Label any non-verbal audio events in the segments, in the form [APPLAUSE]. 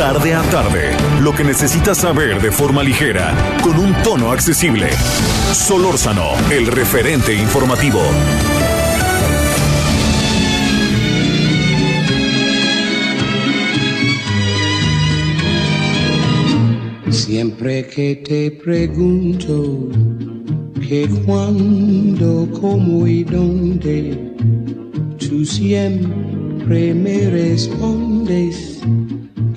Tarde a tarde, lo que necesitas saber de forma ligera, con un tono accesible. Solórzano, el referente informativo. Siempre que te pregunto que cuándo, cómo y dónde, tú siempre me respondes,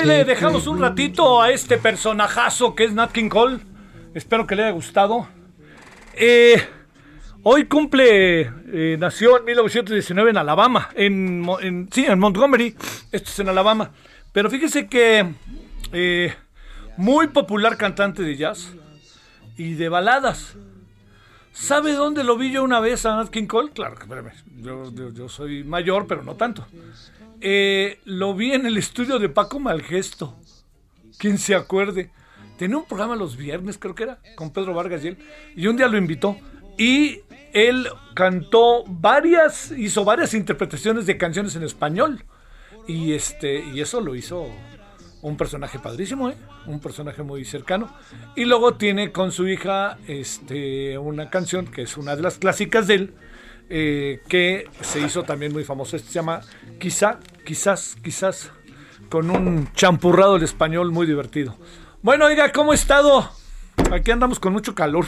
hoy le dejamos un ratito a este personajazo que es Nat King Cole. Espero que le haya gustado. Eh, hoy cumple, eh, nació en 1919 en Alabama, en, en- sí, en Montgomery, esto es en Alabama. Pero fíjese que eh, muy popular cantante de jazz y de baladas. ¿Sabe dónde lo vi yo una vez a Nat King Cole? Claro espérame, yo, yo- yo soy mayor, pero no tanto. Eh, lo vi en el estudio de Paco Malgesto. Quien se acuerde. Tenía un programa los viernes, creo que era, con Pedro Vargas y él. Y un día lo invitó. Y él cantó varias, hizo varias interpretaciones de canciones en español. Y este, y eso lo hizo un personaje padrísimo, ¿eh? Un personaje muy cercano. Y luego tiene con su hija este, una canción que es una de las clásicas de él. eh, que se hizo también muy famoso. Este se llama Quizá, quizás, quizás, con un champurrado del español muy divertido. Bueno, oiga, ¿cómo ha estado? Aquí andamos con mucho calor.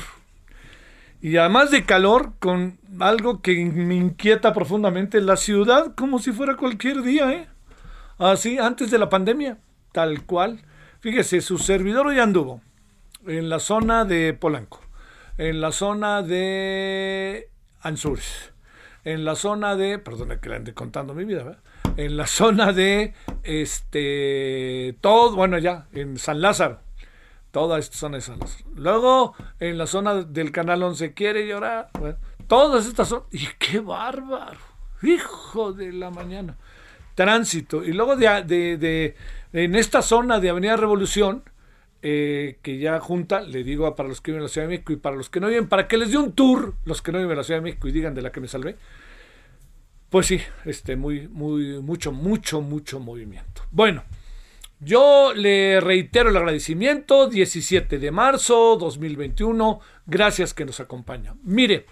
Y además de calor, con algo que me inquieta profundamente, la ciudad como si fuera cualquier día, ¿eh? Así, antes de la pandemia, tal cual. Fíjese, su servidor hoy anduvo en la zona de Polanco, en la zona de Ansures, en la zona de, perdón que le ande contando mi vida, ¿verdad? en la zona de, este, todo, bueno, ya, en San Lázaro, Toda esta zona de San Lázaro. Luego, en la zona del Canal 11 quiere llorar. Todas estas son. ¡Y qué bárbaro! ¡Hijo de la mañana! Tránsito. Y luego de, de en esta zona de Avenida Revolución, eh, que ya junta, le digo para los que viven en la Ciudad de México y para los que no viven, para que les dé un tour, los que no viven en la Ciudad de México y digan de la que me salvé. Pues sí, este, muy, muy, mucho, mucho, mucho movimiento. Bueno. Yo le reitero el agradecimiento, 17 de marzo 2021, gracias que nos acompaña. Mire,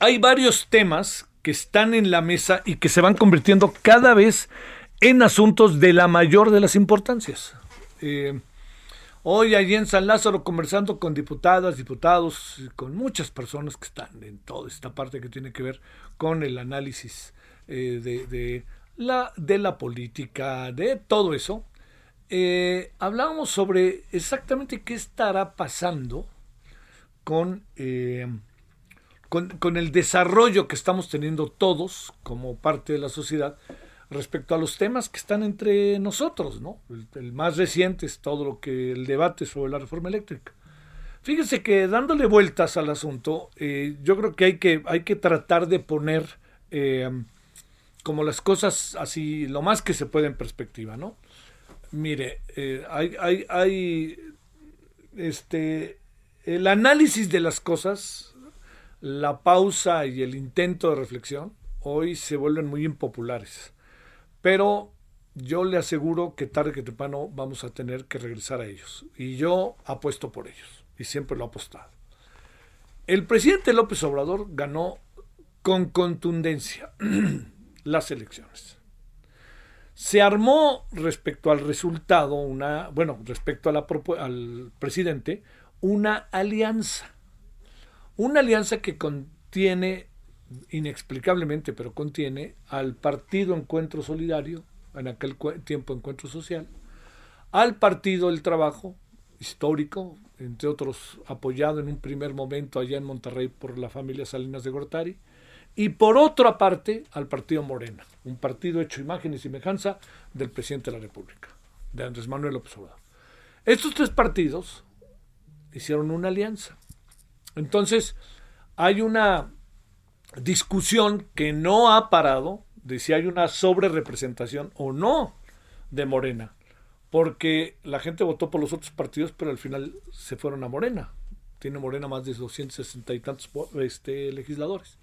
hay varios temas que están en la mesa y que se van convirtiendo cada vez en asuntos de la mayor de las importancias. Eh, hoy allí en San Lázaro conversando con diputadas, diputados, con muchas personas que están en toda esta parte que tiene que ver con el análisis eh, de la, política, de todo eso, eh, hablábamos sobre exactamente qué estará pasando con, eh, con, el desarrollo que estamos teniendo todos como parte de la sociedad respecto a los temas que están entre nosotros, ¿no? El, más reciente es todo lo que el debate sobre la reforma eléctrica. Fíjense que dándole vueltas al asunto, eh, yo creo que hay que, hay que tratar de poner como las cosas así, lo más que se puede en perspectiva, ¿no? Mire, eh, hay, hay, hay, este, el análisis de las cosas, la pausa y el intento de reflexión, hoy se vuelven muy impopulares. Pero yo le aseguro que tarde que temprano vamos a tener que regresar a ellos. Y yo apuesto por ellos. Y siempre lo he apostado. El presidente López Obrador ganó con contundencia. [CLEARS THROAT] las elecciones. Se armó respecto al resultado, una, bueno, respecto al presidente, una alianza. Una alianza que contiene, inexplicablemente, pero contiene al Partido Encuentro Solidario, en aquel tiempo Encuentro Social, al Partido del Trabajo, histórico, entre otros apoyado en un primer momento allá en Monterrey por la familia Salinas de Gortari, y por otra parte al partido Morena, un partido hecho imagen y semejanza del presidente de la República, de Andrés Manuel López Obrador. Estos tres partidos hicieron una alianza. Entonces, hay una discusión que no ha parado de si hay una sobrerepresentación o no de Morena, porque la gente votó por los otros partidos, pero al final se fueron a Morena. Tiene Morena más de 260 y tantos este, legisladores.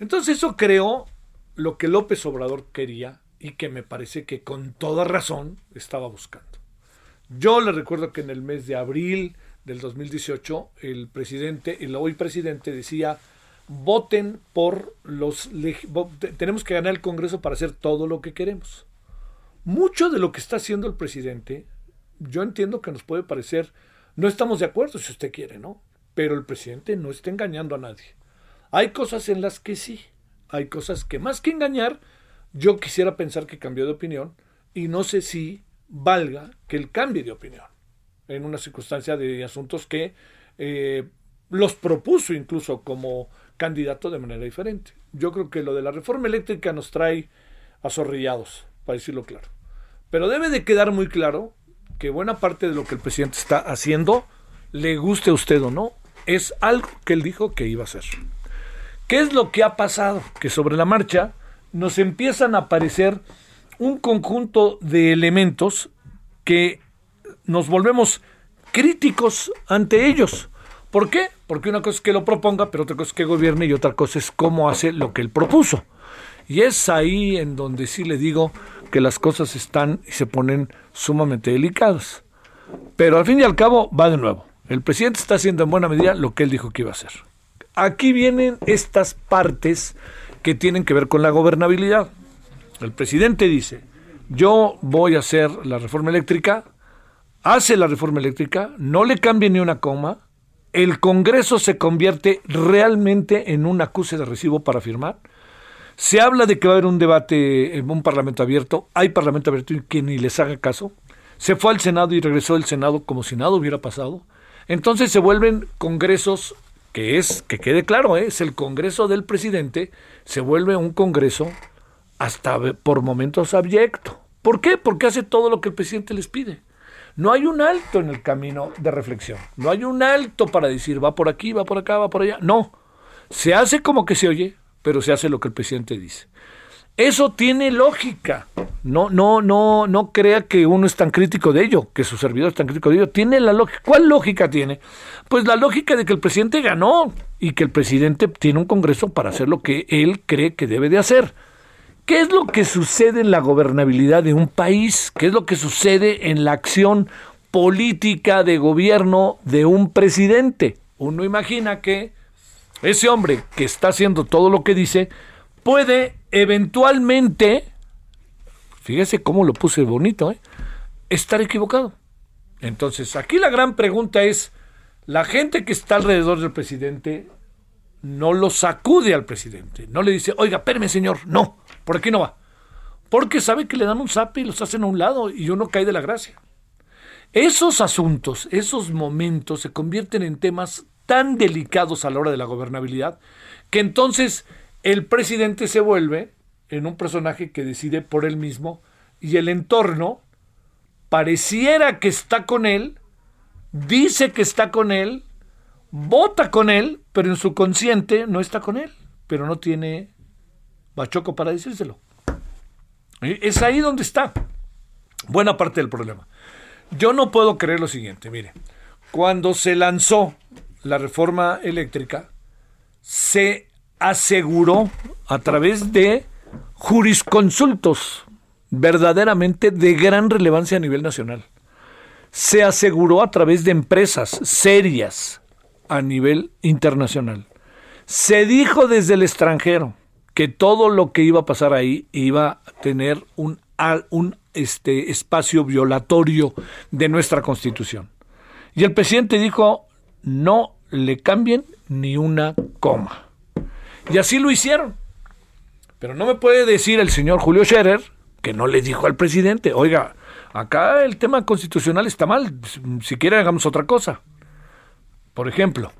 Entonces eso creó lo que López Obrador quería y que me parece que con toda razón estaba buscando. Yo le recuerdo que en el mes de abril del 2018 el presidente, el hoy presidente decía, voten por los... Tenemos que ganar el Congreso para hacer todo lo que queremos. Mucho de lo que está haciendo el presidente, yo entiendo que nos puede parecer, no estamos de acuerdo si usted quiere, ¿no? Pero el presidente no está engañando a nadie. Hay cosas en las que sí, hay cosas que más que engañar, yo quisiera pensar que cambió de opinión y no sé si valga que él cambie de opinión en una circunstancia de asuntos que eh, los propuso incluso como candidato de manera diferente. Yo creo que lo de la reforma eléctrica nos trae azorrillados, para decirlo claro. Pero debe de quedar muy claro que buena parte de lo que el presidente está haciendo, le guste a usted o no, es algo que él dijo que iba a hacer. ¿Qué es lo que ha pasado? Que sobre la marcha nos empiezan a aparecer un conjunto de elementos que nos volvemos críticos ante ellos. ¿Por qué? Porque una cosa es que lo proponga, pero otra cosa es que gobierne y otra cosa es cómo hace lo que él propuso. Y es ahí en donde sí le digo que las cosas están y se ponen sumamente delicadas. Pero al fin y al cabo va de nuevo. El presidente está haciendo en buena medida lo que él dijo que iba a hacer aquí vienen estas partes que tienen que ver con la gobernabilidad. El presidente dice, yo voy a hacer la reforma eléctrica, hace la reforma eléctrica, no le cambie ni una coma, el Congreso se convierte realmente en un acuse de recibo para firmar. Se habla de que va a haber un debate en un parlamento abierto, hay parlamento abierto y que ni les haga caso. Se fue al Senado y regresó del Senado como si nada hubiera pasado. Entonces se vuelven congresos que es, que quede claro, ¿eh? es el Congreso del presidente, se vuelve un Congreso hasta por momentos abyecto. ¿Por qué? Porque hace todo lo que el presidente les pide. No hay un alto en el camino de reflexión. No hay un alto para decir va por aquí, va por acá, va por allá. No. Se hace como que se oye, pero se hace lo que el presidente dice. Eso tiene lógica. No, no, no, no crea que uno es tan crítico de ello, que su servidor es tan crítico de ello. Tiene la lógica. ¿Cuál lógica tiene? Pues la lógica de que el presidente ganó y que el presidente tiene un Congreso para hacer lo que él cree que debe de hacer. ¿Qué es lo que sucede en la gobernabilidad de un país? ¿Qué es lo que sucede en la acción política de gobierno de un presidente? Uno imagina que ese hombre que está haciendo todo lo que dice puede eventualmente, fíjese cómo lo puse bonito, ¿eh? estar equivocado. Entonces, aquí la gran pregunta es, la gente que está alrededor del presidente no lo sacude al presidente, no le dice, oiga, espérame señor, no, por aquí no va. Porque sabe que le dan un zap y los hacen a un lado y uno cae de la gracia. Esos asuntos, esos momentos se convierten en temas tan delicados a la hora de la gobernabilidad que entonces el presidente se vuelve en un personaje que decide por él mismo y el entorno pareciera que está con él, dice que está con él, vota con él, pero en su consciente no está con él, pero no tiene bachoco para decírselo. Es ahí donde está buena parte del problema. Yo no puedo creer lo siguiente, mire, cuando se lanzó la reforma eléctrica, se aseguró a través de jurisconsultos verdaderamente de gran relevancia a nivel nacional. Se aseguró a través de empresas serias a nivel internacional. Se dijo desde el extranjero que todo lo que iba a pasar ahí iba a tener un, un este, espacio violatorio de nuestra constitución. Y el presidente dijo, no le cambien ni una coma. Y así lo hicieron. Pero no me puede decir el señor Julio Scherer que no le dijo al presidente, oiga, acá el tema constitucional está mal, si quiere hagamos otra cosa. Por ejemplo,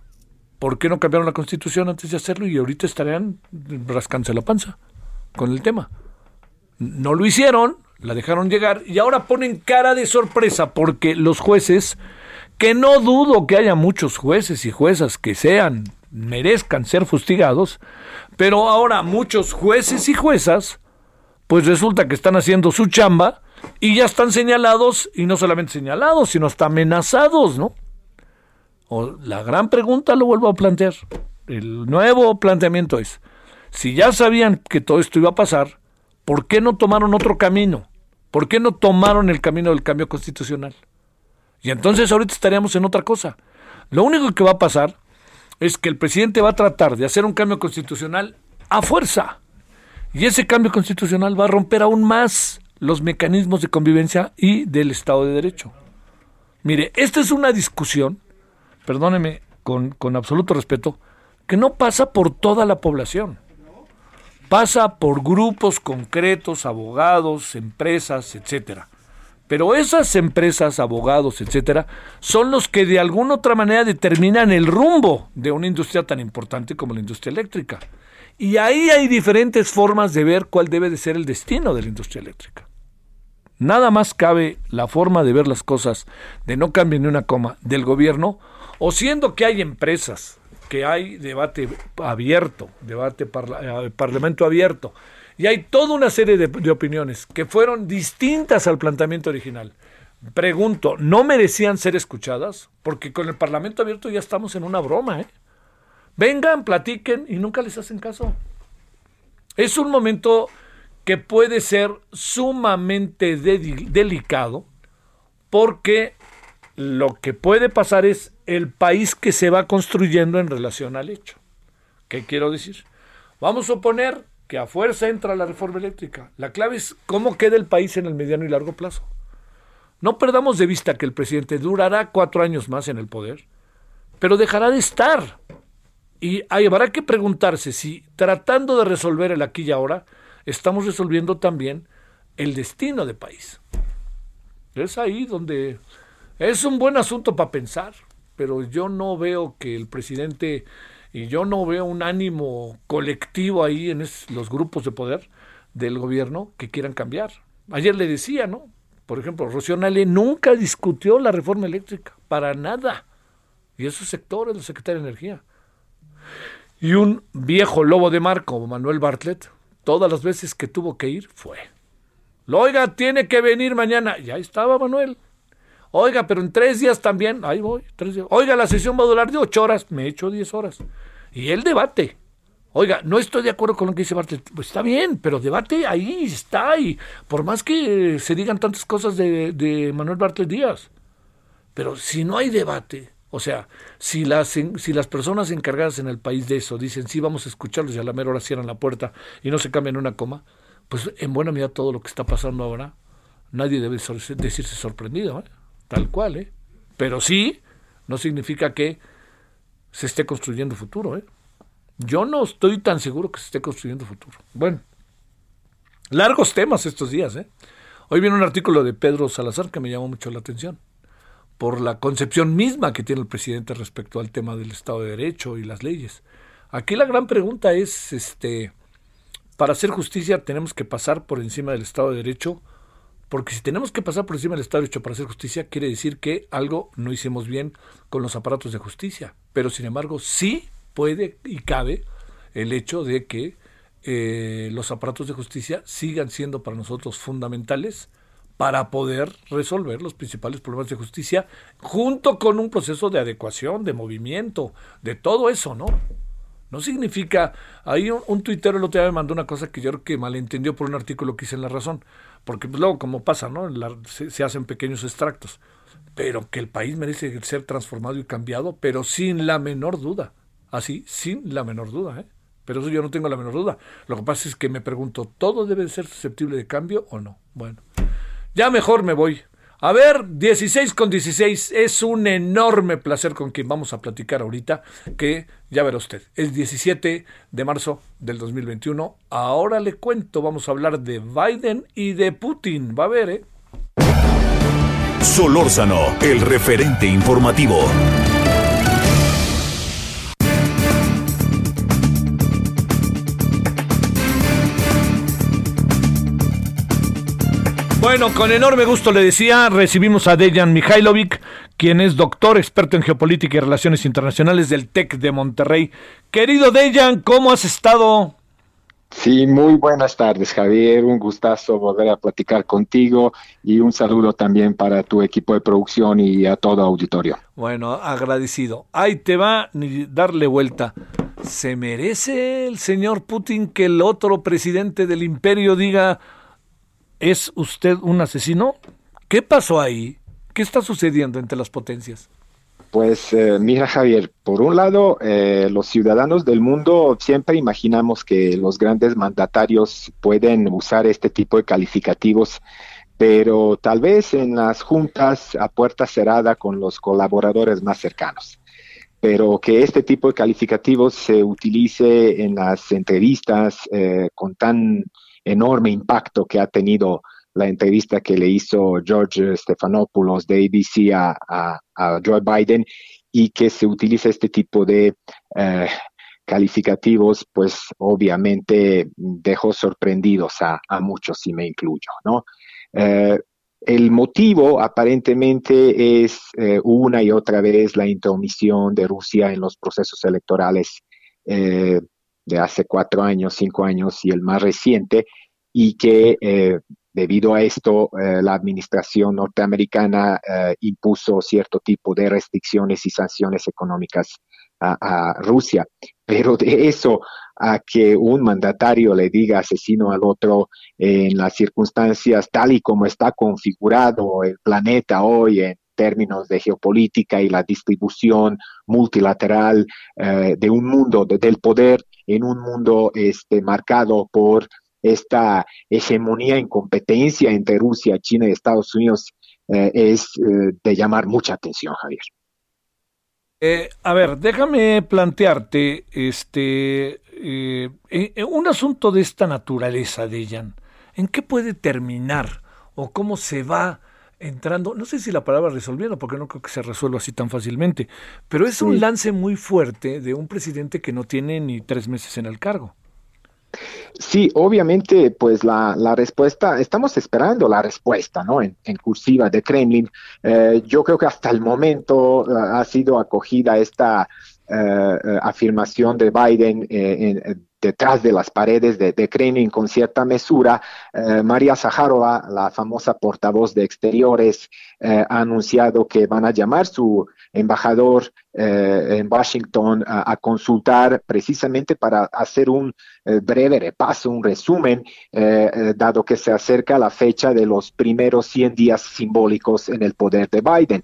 ¿por qué no cambiaron la constitución antes de hacerlo y ahorita estarían rascándose la panza con el tema? No lo hicieron, la dejaron llegar y ahora ponen cara de sorpresa porque los jueces, que no dudo que haya muchos jueces y juezas que sean merezcan ser fustigados, pero ahora muchos jueces y juezas, pues resulta que están haciendo su chamba y ya están señalados, y no solamente señalados, sino hasta amenazados, ¿no? O la gran pregunta lo vuelvo a plantear. El nuevo planteamiento es, si ya sabían que todo esto iba a pasar, ¿por qué no tomaron otro camino? ¿Por qué no tomaron el camino del cambio constitucional? Y entonces ahorita estaríamos en otra cosa. Lo único que va a pasar es que el presidente va a tratar de hacer un cambio constitucional a fuerza. Y ese cambio constitucional va a romper aún más los mecanismos de convivencia y del Estado de Derecho. Mire, esta es una discusión, perdóneme con, absoluto respeto, que no pasa por toda la población. Pasa por grupos concretos, abogados, empresas, etcétera. Pero esas empresas, abogados, etcétera, son los que de alguna otra manera determinan el rumbo de una industria tan importante como la industria eléctrica. Y ahí hay diferentes formas de ver cuál debe de ser el destino de la industria eléctrica. Nada más cabe la forma de ver las cosas, de no cambiar ni una coma, del gobierno, o siendo que hay empresas, que hay debate abierto, debate eh, parlamento abierto, y hay toda una serie de, opiniones que fueron distintas al planteamiento original. Pregunto, ¿no merecían ser escuchadas? Porque con el Parlamento abierto ya estamos en una broma, ¿eh? Vengan, platiquen y nunca les hacen caso. Es un momento que puede ser sumamente delicado porque lo que puede pasar es el país que se va construyendo en relación al hecho. ¿Qué quiero decir? Vamos a suponer que a fuerza entra la reforma eléctrica. La clave es cómo queda el país en el mediano y largo plazo. No perdamos de vista que el presidente durará cuatro años más en el poder, pero dejará de estar. Y habrá que preguntarse si tratando de resolver el aquí y ahora, estamos resolviendo también el destino del país. Es ahí donde es un buen asunto para pensar, pero yo no veo que el presidente y yo no veo un ánimo colectivo ahí en los grupos de poder del gobierno que quieran cambiar. Ayer le decía, ¿no? Por ejemplo, Rocío Nale nunca discutió la reforma eléctrica, para nada. Y esos sectores, el secretario de Energía. Y un viejo lobo de mar como Manuel Bartlett, todas las veces que tuvo que ir, fue. Oiga, tiene que venir mañana. Ya estaba Manuel. Oiga, pero en tres días también. Ahí voy, tres días. Oiga, la sesión va a durar de ocho horas. Me he hecho diez horas. Y el debate. Oiga, no estoy de acuerdo con lo que dice Bartlett. Pues está bien, pero debate ahí está. Y por más que se digan tantas cosas de, de Manuel Bartlett Díaz. Pero si no hay debate, o sea, si las, si las personas encargadas en el país de eso dicen, sí, vamos a escucharlos y a la mera hora cierran la puerta y no se cambian una coma, pues en buena medida todo lo que está pasando ahora, nadie debe decirse sorprendido, ¿eh? Tal cual, ¿eh? Pero sí, no significa que se esté construyendo futuro, ¿eh? Yo no estoy tan seguro que se esté construyendo futuro. Bueno, largos temas estos días, ¿eh? Hoy viene un artículo de Pedro Salazar que me llamó mucho la atención por la concepción misma que tiene el presidente respecto al tema del Estado de Derecho y las leyes. Aquí la gran pregunta es, este, para hacer justicia tenemos que pasar por encima del Estado de Derecho, porque si tenemos que pasar por encima del Estado Derecho para hacer justicia, quiere decir que algo no hicimos bien con los aparatos de justicia. Pero sin embargo, sí puede y cabe el hecho de que eh, los aparatos de justicia sigan siendo para nosotros fundamentales para poder resolver los principales problemas de justicia, junto con un proceso de adecuación, de movimiento, de todo eso, ¿no? No significa, ahí un, un tuitero el otro día me mandó una cosa que yo creo que malentendió por un artículo que hice en La Razón, porque pues, luego como pasa, ¿no? se, se hacen pequeños extractos, pero que el país merece ser transformado y cambiado, pero sin la menor duda, así, sin la menor duda, ¿eh? Pero eso yo no tengo la menor duda. Lo que pasa es que me pregunto, ¿todo debe ser susceptible de cambio o no? Bueno, ya mejor me voy. A ver, 16 con 16. Es un enorme placer con quien vamos a platicar ahorita, que ya verá usted. Es 17 de marzo del 2021. Ahora le cuento, vamos a hablar de Biden y de Putin. Va a ver, ¿eh? Solórzano, el referente informativo. Bueno, con enorme gusto le decía, recibimos a Dejan Mihailovic, quien es doctor experto en geopolítica y relaciones internacionales del TEC de Monterrey. Querido Dejan, ¿cómo has estado? Sí, muy buenas tardes, Javier. Un gustazo volver a platicar contigo y un saludo también para tu equipo de producción y a todo auditorio. Bueno, agradecido. Ahí te va ni darle vuelta. ¿Se merece el señor Putin que el otro presidente del imperio diga ¿Es usted un asesino? ¿Qué pasó ahí? ¿Qué está sucediendo entre las potencias? Pues eh, mira Javier, por un lado, eh, los ciudadanos del mundo siempre imaginamos que los grandes mandatarios pueden usar este tipo de calificativos, pero tal vez en las juntas a puerta cerrada con los colaboradores más cercanos. Pero que este tipo de calificativos se utilice en las entrevistas eh, con tan enorme impacto que ha tenido la entrevista que le hizo George Stephanopoulos de ABC a, Joe Biden y que se utiliza este tipo de eh, calificativos, pues obviamente dejó sorprendidos a, muchos, si me incluyo, ¿no? Eh, el motivo aparentemente es eh, una y otra vez la intromisión de Rusia en los procesos electorales de hace cuatro años, cinco años y el más reciente, y que eh, debido a esto eh, la administración norteamericana eh, impuso cierto tipo de restricciones y sanciones económicas a, Rusia. Pero de eso a que un mandatario le diga asesino al otro en las circunstancias tal y como está configurado el planeta hoy en términos de geopolítica y la distribución multilateral de un mundo del poder en un mundo este, marcado por esta hegemonía en competencia entre Rusia, China y Estados Unidos eh, es eh, de llamar mucha atención, Javier. Eh, a ver, déjame plantearte este un asunto de esta naturaleza, Dejan. ¿En qué puede terminar o cómo se va entrando? No sé si la palabra resolviendo, porque no creo que se resuelva así tan fácilmente, pero es un lance muy fuerte de un presidente que no tiene ni tres meses en el cargo. Sí, obviamente, pues la, la, respuesta, estamos esperando la respuesta, ¿no? En, cursiva de Kremlin. Eh, yo creo que hasta el momento eh, ha sido acogida esta afirmación de Biden en, detrás de las paredes de, Kremlin con cierta mesura. Eh, María Zaharova, la famosa portavoz de Exteriores, eh, ha anunciado que van a llamar su embajador eh, en Washington a, consultar precisamente para hacer un breve repaso, un resumen, dado que se acerca la fecha de los primeros 100 días simbólicos en el poder de Biden.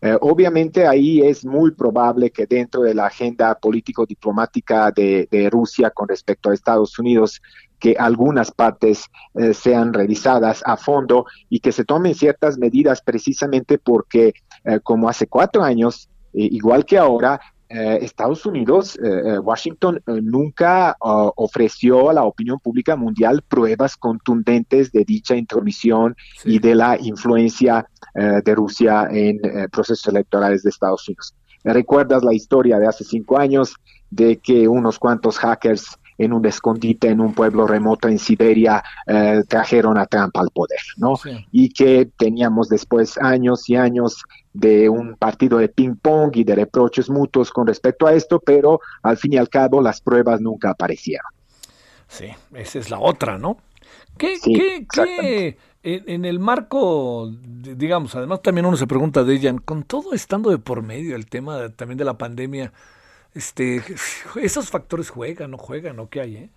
Eh, obviamente ahí es muy probable que dentro de la agenda político-diplomática de, Rusia con respecto a Estados Unidos, que algunas partes eh, sean revisadas a fondo y que se tomen ciertas medidas precisamente porque, eh, como hace cuatro años, igual que ahora, eh, Estados Unidos, eh, eh, Washington nunca uh, ofreció a la opinión pública mundial pruebas contundentes de dicha intromisión y de la influencia de Rusia en procesos electorales de Estados Unidos. ¿Recuerdas la historia de hace cinco años de que unos cuantos hackers en un escondite en un pueblo remoto en Siberia eh, trajeron a Trump al poder, ¿no? Y que teníamos después años y años de un partido de ping-pong y de reproches mutuos con respecto a esto, pero al fin y al cabo las pruebas nunca aparecieron. Sí, esa es la otra, ¿no? ¿Qué, qué, qué en, el marco, digamos, además también uno se pregunta, Dejan, con todo estando de por medio el tema también de la pandemia, este, [LAUGHS] ¿Esos factores juegan o juegan o qué hay? Eh?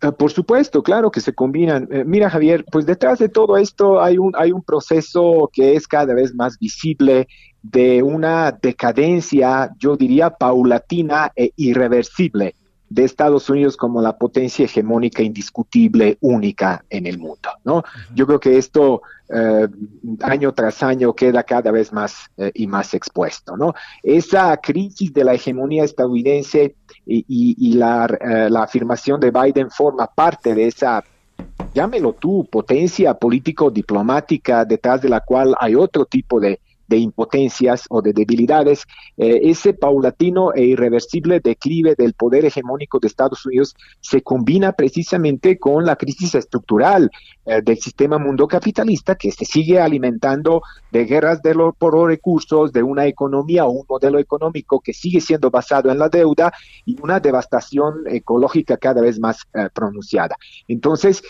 Ah, por supuesto, claro que se combinan. Eh, mira, Javier, pues detrás de todo esto hay un, hay un proceso que es cada vez más visible de una decadencia, yo diría, paulatina e irreversible de Estados Unidos como la potencia hegemónica indiscutible, única en el mundo. ¿no? Yo creo que esto eh, año tras año queda cada vez más eh, y más expuesto. ¿no? Esa crisis de la hegemonía estadounidense y, la, eh, la afirmación de Biden forma parte de esa llámelo tú, potencia político-diplomática detrás de la cual hay otro tipo de de impotencias o de debilidades, eh, ese paulatino e irreversible declive del poder hegemónico de Estados Unidos se combina precisamente con la crisis estructural eh, del sistema mundo capitalista que se sigue alimentando de guerras de por los recursos, de una economía o un modelo económico que sigue siendo basado en la deuda y una devastación ecológica cada vez más eh, pronunciada. Entonces,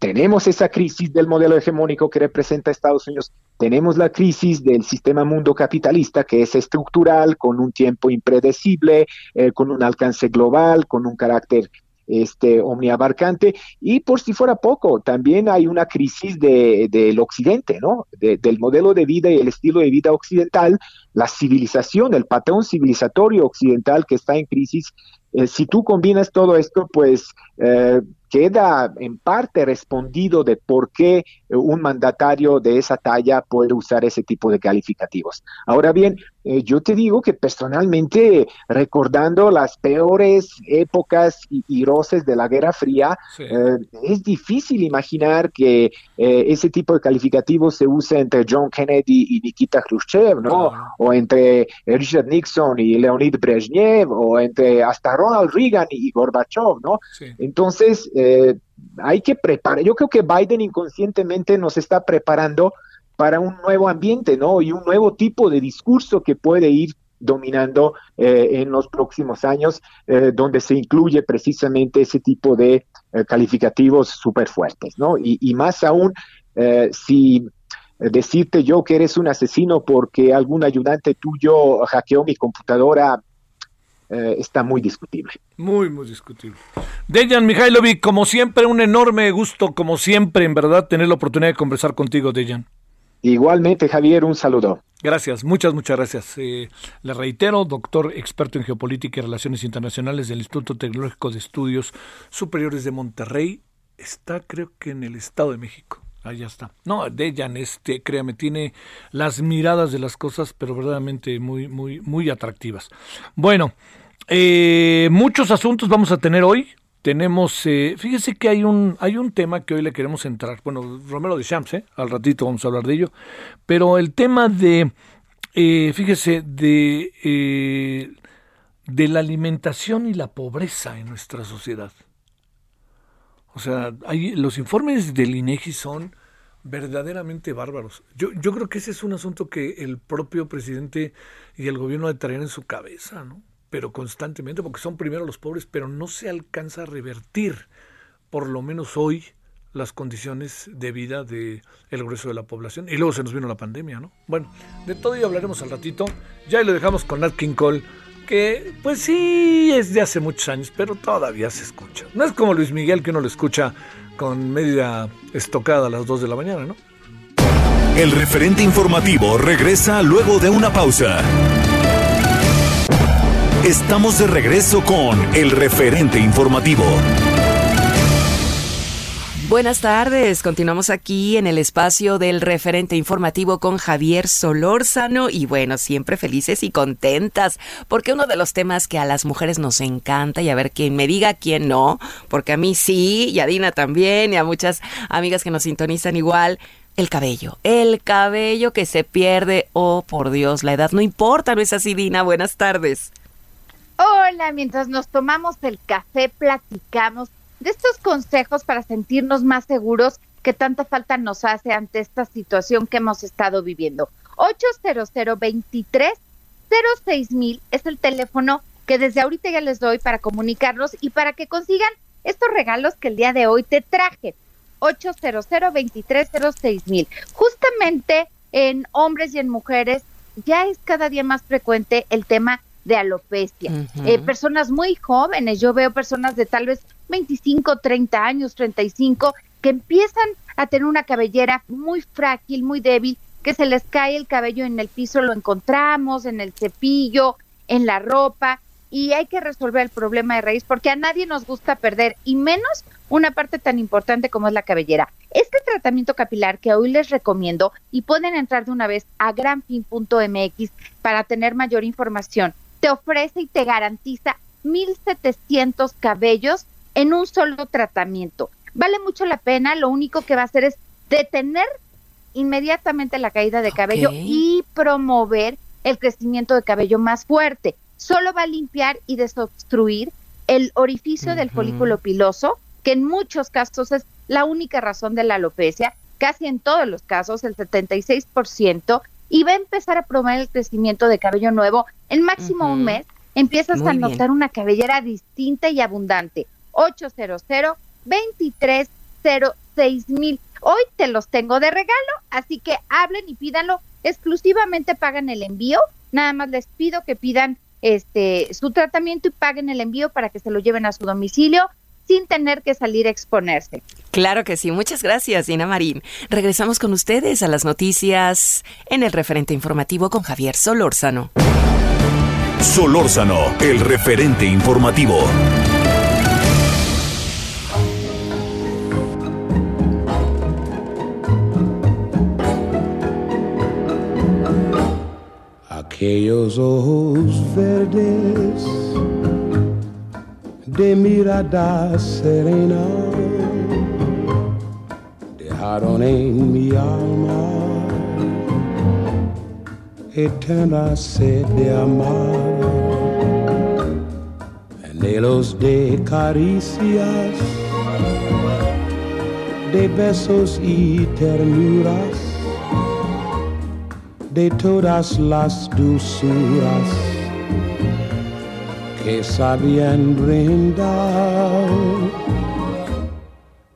tenemos esa crisis del modelo hegemónico que representa Estados Unidos, tenemos la crisis del sistema mundo capitalista que es estructural, con un tiempo impredecible, eh, con un alcance global, con un carácter este, omniabarcante. Y por si fuera poco, también hay una crisis del occidente, ¿no? del modelo de vida y el estilo de vida occidental, la civilización, el patrón civilizatorio occidental que está en crisis. Eh, si tú combinas todo esto, pues eh, queda en parte respondido de por qué eh, un mandatario de esa talla puede usar ese tipo de calificativos. Ahora bien, eh, yo te digo que personalmente, recordando las peores épocas y, roces de la Guerra Fría, eh, es difícil imaginar que ese tipo de calificativos se use entre John Kennedy y Nikita Khrushchev, ¿no? O entre Richard Nixon y Leonid Brezhnev, o entre hasta Ronald Reagan y Gorbachev, ¿no? Entonces, eh, hay que preparar, yo creo que Biden inconscientemente nos está preparando para un nuevo ambiente, ¿no? Y un nuevo tipo de discurso que puede ir dominando eh, en los próximos años, eh, donde se incluye precisamente ese tipo de calificativos súper fuertes, ¿no? Y, y más aún, si decirte yo que eres un asesino porque algún ayudante tuyo hackeó mi computadora eh, está muy discutible. Muy, muy discutible. Dejan Mihailovic, como siempre, un enorme gusto, como siempre, en verdad, tener la oportunidad de conversar contigo, Dejan. Igualmente, Javier, un saludo. Gracias, muchas, muchas gracias. Eh, le reitero, doctor experto en geopolítica y relaciones internacionales del Instituto Tecnológico de Estudios Superiores de Monterrey. Está, creo que en el Estado de México. Ahí está. No, Dejan, este, créame, tiene las miradas de las cosas, pero verdaderamente muy, muy, muy atractivas. Bueno, eh, muchos asuntos vamos a tener hoy. Tenemos, eh, fíjese que hay un, hay un tema que hoy le queremos entrar. Bueno, Romero de Champs, ¿eh? al ratito vamos a hablar de ello. Pero el tema de, eh, fíjese, de, de la alimentación y la pobreza en nuestra sociedad. O sea, hay, los informes del INEGI son verdaderamente bárbaros. Yo, yo creo que ese es un asunto que el propio presidente y el gobierno de traer en su cabeza, ¿no? Pero constantemente, porque son primero los pobres, pero no se alcanza a revertir, por lo menos hoy, las condiciones de vida del el grueso de la población. Y luego se nos vino la pandemia, ¿no? Bueno, de todo ello hablaremos al ratito. Ya lo dejamos con Nat King Cole, que pues sí es de hace muchos años, pero todavía se escucha. No es como Luis Miguel que uno lo escucha con media estocada a las 2 de la mañana, ¿no? El referente informativo regresa luego de una pausa. Estamos de regreso con el referente informativo. Buenas tardes, continuamos aquí en el espacio del referente informativo con Javier Solórzano y bueno, siempre felices y contentas porque uno de los temas que a las mujeres nos encanta y a ver quién me diga quién no, porque a mí sí y a Dina también y a muchas amigas que nos sintonizan igual, el cabello, el cabello que se pierde, oh por Dios, la edad no importa, ¿no es así Dina? Buenas tardes. Hola, mientras nos tomamos el café platicamos de estos consejos para sentirnos más seguros que tanta falta nos hace ante esta situación que hemos estado viviendo. 800 23 mil es el teléfono que desde ahorita ya les doy para comunicarlos y para que consigan estos regalos que el día de hoy te traje. 800 23 mil. Justamente en hombres y en mujeres ya es cada día más frecuente el tema de alopecia. Eh, personas muy jóvenes, yo veo personas de tal vez 25, 30 años, 35, que empiezan a tener una cabellera muy frágil, muy débil, que se les cae el cabello en el piso, lo encontramos en el cepillo, en la ropa, y hay que resolver el problema de raíz porque a nadie nos gusta perder, y menos una parte tan importante como es la cabellera. Este tratamiento capilar que hoy les recomiendo, y pueden entrar de una vez a granfin.mx para tener mayor información, te ofrece y te garantiza 1.700 cabellos en un solo tratamiento. Vale mucho la pena, lo único que va a hacer es detener inmediatamente la caída de cabello y promover el crecimiento de cabello más fuerte. Solo va a limpiar y desobstruir el orificio del folículo piloso, que en muchos casos es la única razón de la alopecia, casi en todos los casos, el 76%, y va a empezar a promover el crecimiento de cabello nuevo en máximo un mes. Empiezas a notar una cabellera distinta y abundante. 800 2306 mil. Hoy te los tengo de regalo, así que hablen y pídanlo. Exclusivamente pagan el envío. Nada más les pido que pidan este su tratamiento y paguen el envío para que se lo lleven a su domicilio sin tener que salir a exponerse. Claro que sí, muchas gracias, Dina Marín. Regresamos con ustedes a las noticias en el referente informativo con Javier Solórzano. Solórzano, el referente informativo. Aquellos ojos verdes de mirada serena dejaron en mi alma eterna sed de amar, anhelos de caricias, de besos y ternuras de todas las dulzuras que sabían brindar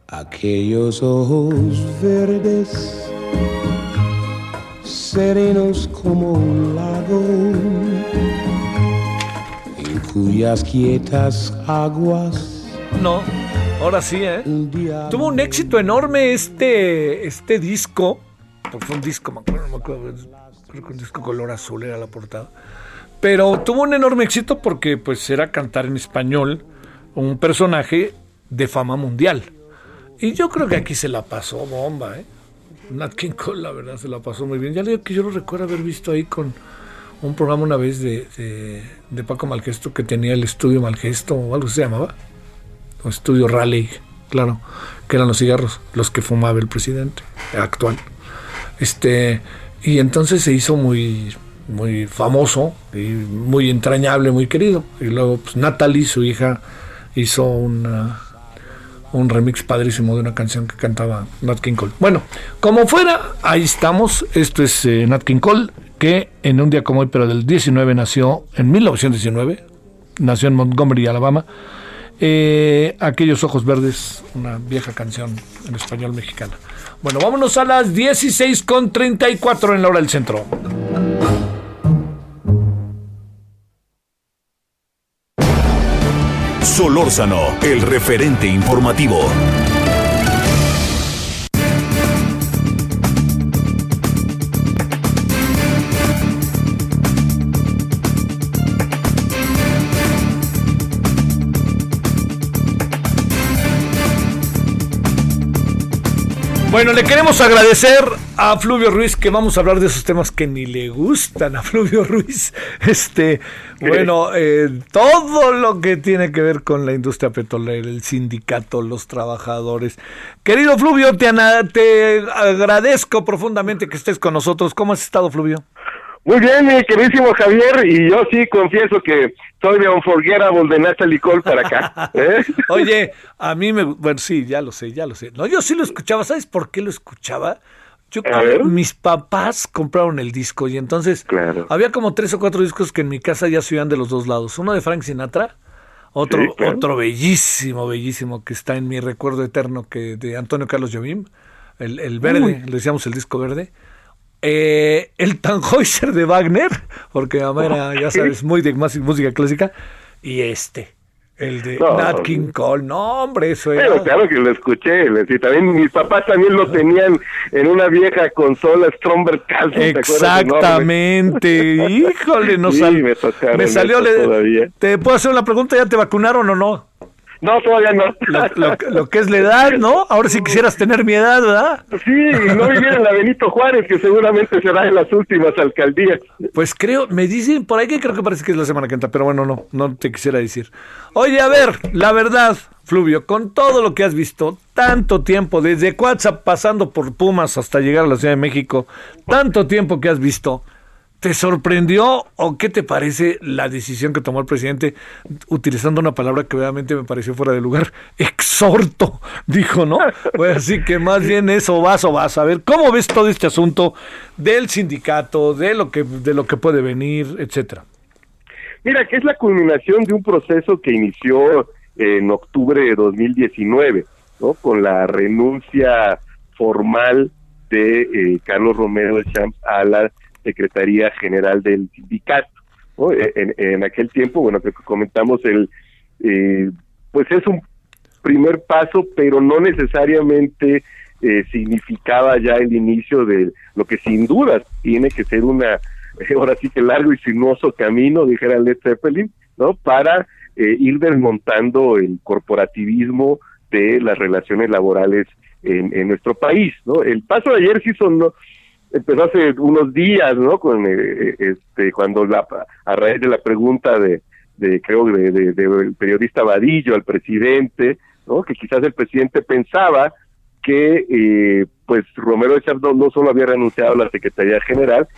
aquellos ojos verdes serenos como un lago en cuyas quietas aguas no ahora sí eh tuvo un éxito enorme este este disco. Porque fue un disco me acuerdo, me acuerdo creo un disco color azul era la portada. Pero tuvo un enorme éxito porque pues era cantar en español un personaje de fama mundial. Y yo creo que aquí se la pasó bomba, ¿eh? Nat King Cole, la verdad, se la pasó muy bien. Ya le digo que yo lo recuerdo haber visto ahí con un programa una vez de, de, Paco Malgesto que tenía el estudio Malgesto o algo se llamaba. O estudio Raleigh, claro, que eran los cigarros, los que fumaba el presidente actual. Este, y entonces se hizo muy, muy famoso y muy entrañable, muy querido. Y luego pues, Natalie, su hija, hizo una, un remix padrísimo de una canción que cantaba Nat King Cole. Bueno, como fuera, ahí estamos. Esto es eh, Nat King Cole, que en un día como hoy, pero del 19, nació en 1919, nació en Montgomery, Alabama. Eh, Aquellos ojos verdes, una vieja canción en español mexicana. Bueno, vámonos a las 16 con 34 en la hora del centro. Solórzano, el referente informativo. Bueno, le queremos agradecer a Fluvio Ruiz que vamos a hablar de esos temas que ni le gustan a Fluvio Ruiz. [LAUGHS] Este, bueno, eh, todo lo que tiene que ver con la industria petrolera, el sindicato, los trabajadores. Querido Fluvio, te, te agradezco profundamente que estés con nosotros. ¿Cómo has estado, Fluvio? Muy bien, mi queridísimo Javier, y yo sí confieso que soy de Unforgettable de Natalie Cole para acá. [LAUGHS] ¿eh? Oye, a mí me... Bueno, sí, ya lo sé, ya lo sé. No, yo sí lo escuchaba. ¿Sabes por qué lo escuchaba? Yo, mis papás compraron el disco y entonces había como tres o cuatro discos que en mi casa ya se oían de los dos lados. Uno de Frank Sinatra, otro, otro bellísimo, bellísimo que está en mi recuerdo eterno que de Antonio Carlos Jobim, el, el verde, le decíamos el disco verde. Eh, el Tannhäuser de Wagner, porque mamá era, ya sabes, muy de música clásica, y este, el de Nat King Cole, no hombre, eso era. Pero claro que lo escuché, y también mis papás también lo tenían en una vieja consola Stromberg Carlson. Exactamente, híjole, no [LAUGHS] sí, me, salió, ¿te puedo hacer una pregunta? ¿Ya te vacunaron o no? No, todavía no. Lo, que es la edad, ¿no? Ahora sí quisieras tener mi edad, ¿verdad? Sí, no vivir en la Benito Juárez, que seguramente será en las últimas alcaldías. Pues creo, me dicen por ahí que creo que parece que es la semana que entra, pero bueno, no, no te quisiera decir. Oye, a ver, la verdad, Fluvio, con todo lo que has visto, tanto tiempo, desde WhatsApp pasando por Pumas hasta llegar a la Ciudad de México, tanto tiempo que has visto, ¿Te sorprendió o qué te parece la decisión que tomó el presidente utilizando una palabra que obviamente me pareció fuera de lugar? [LAUGHS] Exhorto, dijo, ¿no? Pues así que más bien eso vas o vas a ver. ¿Cómo ves todo este asunto del sindicato, de lo que, de lo que puede venir, etcétera? Mira, que es la culminación de un proceso que inició en octubre de 2019, ¿no? Con la renuncia formal de eh, Carlos Romero de Champs a la Secretaría General del Sindicato. E, en, aquel tiempo, bueno, creo que comentamos el, eh, pues es un primer paso, pero no necesariamente eh, significaba ya el inicio de lo que sin duda tiene que ser una, ahora sí que largo y sinuoso camino, dijera Led Zeppelin, ¿no? Para eh, ir desmontando el corporativismo de las relaciones laborales en, en, nuestro país, ¿no? El paso de ayer sí son, empezó hace unos días, ¿no? Con eh, este cuando la a raíz de la pregunta de, de creo de, del periodista Vadillo al presidente, ¿no? Que quizás el presidente pensaba que eh, pues Romero de Chardón no solo había renunciado a la Secretaría General,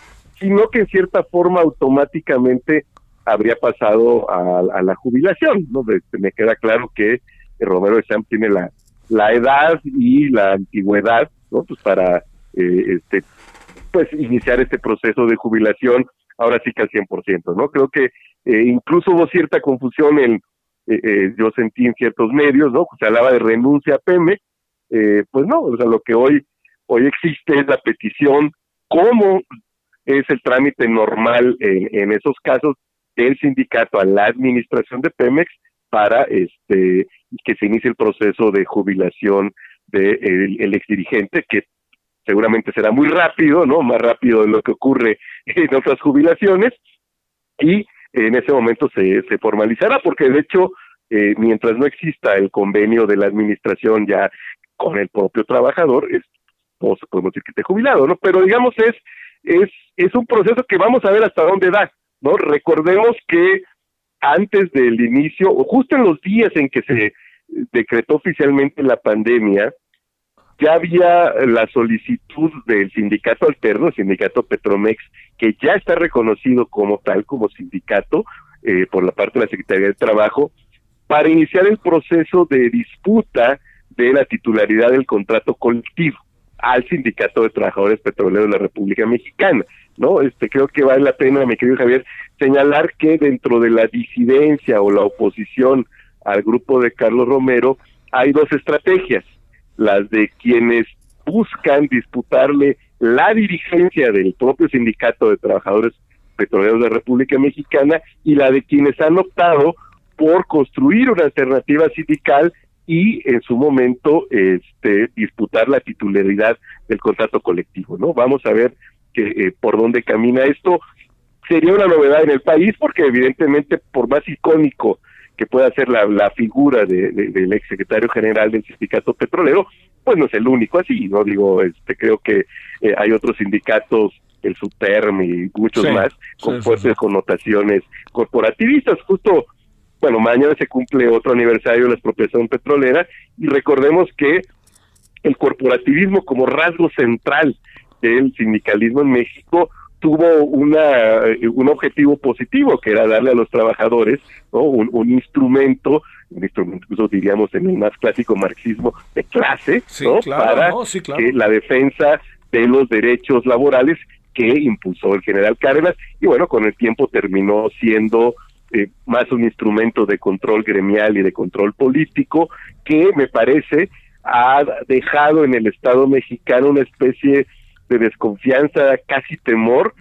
sino que en cierta forma automáticamente habría pasado a, la jubilación, ¿no? me queda claro que Romero de Champs tiene la, la edad y la antigüedad, ¿no? Pues para eh, este pues iniciar este proceso de jubilación ahora sí que al 100%, ¿no? Creo que eh, incluso hubo cierta confusión en, eh, eh, yo sentí en ciertos medios, ¿no? Se hablaba de renuncia a Pemex, pues no, o sea, lo que hoy, hoy existe es la petición, cómo es el trámite normal en, en esos casos del sindicato a la administración de Pemex para este que se inicie el proceso de jubilación del de el exdirigente que seguramente será muy rápido, ¿no? Más rápido de lo que ocurre [LAUGHS] en otras jubilaciones y en ese momento se, se formalizará porque de hecho eh, mientras no exista el convenio de la administración ya con el propio trabajador, es, pues, podemos decir que esté jubilado, ¿no? Pero digamos es, es, es un proceso que vamos a ver hasta dónde da, ¿no? Recordemos que antes del inicio, o justo en los días en que se decretó oficialmente la pandemia, ya había la solicitud del sindicato alterno, el sindicato Petromex, que ya está reconocido como tal, como sindicato, eh, por la parte de la Secretaría de Trabajo, para iniciar el proceso de disputa de la titularidad del contrato colectivo al Sindicato de Trabajadores Petroleros de la República Mexicana, ¿no? Este creo que vale la pena, mi querido Javier, señalar que dentro de la disidencia o la oposición al grupo de Carlos Romero hay dos estrategias, las de quienes buscan disputarle la dirigencia del propio Sindicato de Trabajadores Petroleros de República Mexicana y la de quienes han optado por construir una alternativa sindical y en su momento este disputar la titularidad del contrato colectivo, ¿no? Vamos a ver que eh, por dónde camina esto. Sería una novedad en el país porque evidentemente por más icónico que pueda ser la, la figura de, del ex secretario general del sindicato petrolero, pues no es el único así, no digo, este creo que eh, hay otros sindicatos el Superm y muchos más con fuertes connotaciones corporativistas. Justo bueno, mañana se cumple otro aniversario de la expropiación petrolera y recordemos que el corporativismo como rasgo central del sindicalismo en México tuvo una eh, un objetivo positivo que era darle a los trabajadores un, instrumento un instrumento incluso diríamos en el más clásico marxismo de clase para que la defensa de los derechos laborales que impulsó el general Cárdenas y bueno con el tiempo terminó siendo eh, más un instrumento de control gremial y de control político que me parece ha dejado en el Estado mexicano una especie de desconfianza, casi temor,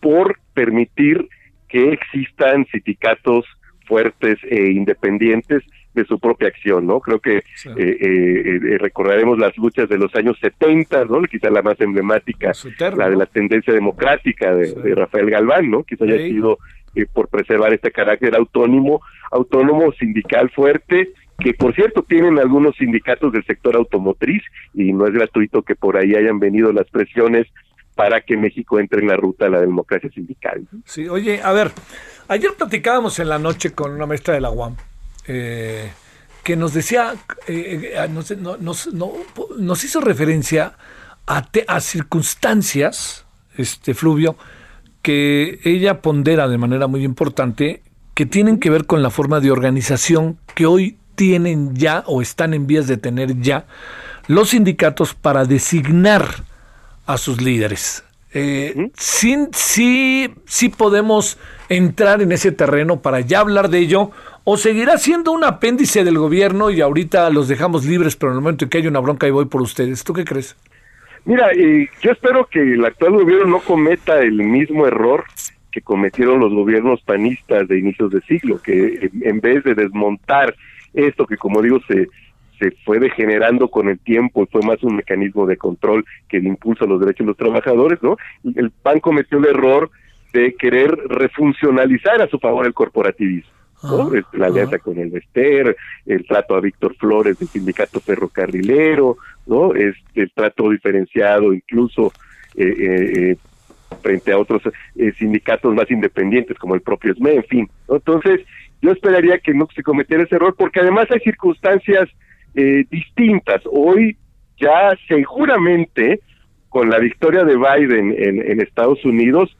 por permitir que existan sindicatos fuertes e independientes de su propia acción, ¿no? Creo que eh, eh, recordaremos las luchas de los años 70, ¿no? Quizá la más emblemática, la de la tendencia democrática de, Rafael Galván, ¿no? Quizá haya sido eh, por preservar este carácter autónomo, autónomo sindical fuerte, que por cierto tienen algunos sindicatos del sector automotriz y no es gratuito que por ahí hayan venido las presiones para que México entre en la ruta de la democracia sindical. Sí, oye, a ver, ayer platicábamos en la noche con una maestra de la UAM eh, que nos decía, eh, nos, nos, hizo referencia a, a circunstancias, este Fluvio, que ella pondera de manera muy importante que tienen que ver con la forma de organización que hoy tienen ya o están en vías de tener ya los sindicatos para designar a sus líderes. Eh, sí, sí, podemos entrar en ese terreno para ya hablar de ello, o seguirá siendo un apéndice del gobierno y ahorita los dejamos libres, pero en el momento en que hay una bronca y voy por ustedes. ¿Tú qué crees? Mira, yo espero que el actual gobierno no cometa el mismo error que cometieron los gobiernos panistas de inicios de siglo, que en vez de desmontar esto que como digo se se fue degenerando con el tiempo y fue más un mecanismo de control que de impulso a los derechos de los trabajadores, ¿no? El PAN cometió el error de querer refuncionalizar a su favor el corporativismo. Este, la alianza con el Vester, el trato a Víctor Flores del sindicato ferrocarrilero, ¿no? Este, el trato diferenciado incluso eh, eh, eh, frente a otros sindicatos más independientes como el propio SME, en fin. Entonces, yo esperaría que no se cometiera ese error porque además hay circunstancias distintas. Hoy ya seguramente con la victoria de Biden en, en Estados Unidos,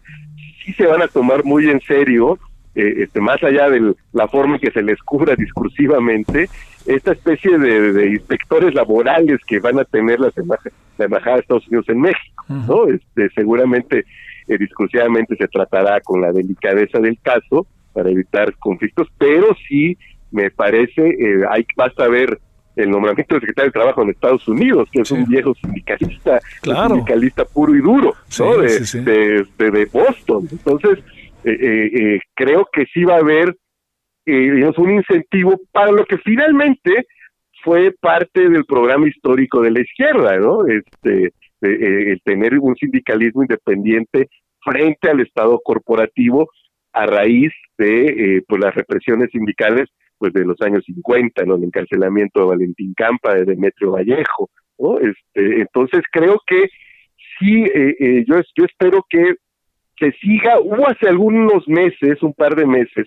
sí se van a tomar muy en serio eh, este, más allá de la forma en que se les cubra [LAUGHS] discursivamente, esta especie de, inspectores laborales que van a tener la, embajada de Estados Unidos en México, ¿no? Este, seguramente eh, discursivamente se tratará con la delicadeza del caso para evitar conflictos, pero sí me parece, eh, hay basta ver el nombramiento del secretario de Trabajo en Estados Unidos, que es un viejo sindicalista, sindicalista puro y duro, ¿no? de, de, Boston. Entonces, eh, eh, eh, creo que sí va a haber eh, un incentivo para lo que finalmente fue parte del programa histórico de la izquierda, ¿no? Este, el tener un sindicalismo independiente frente al Estado corporativo a raíz de pues las represiones sindicales pues de los años 50, ¿no? El encarcelamiento de Valentín Campa, de Demetrio Vallejo, ¿no? Este, entonces creo que sí, yo, yo espero que se siga. Hubo hace algunos meses, un par de meses,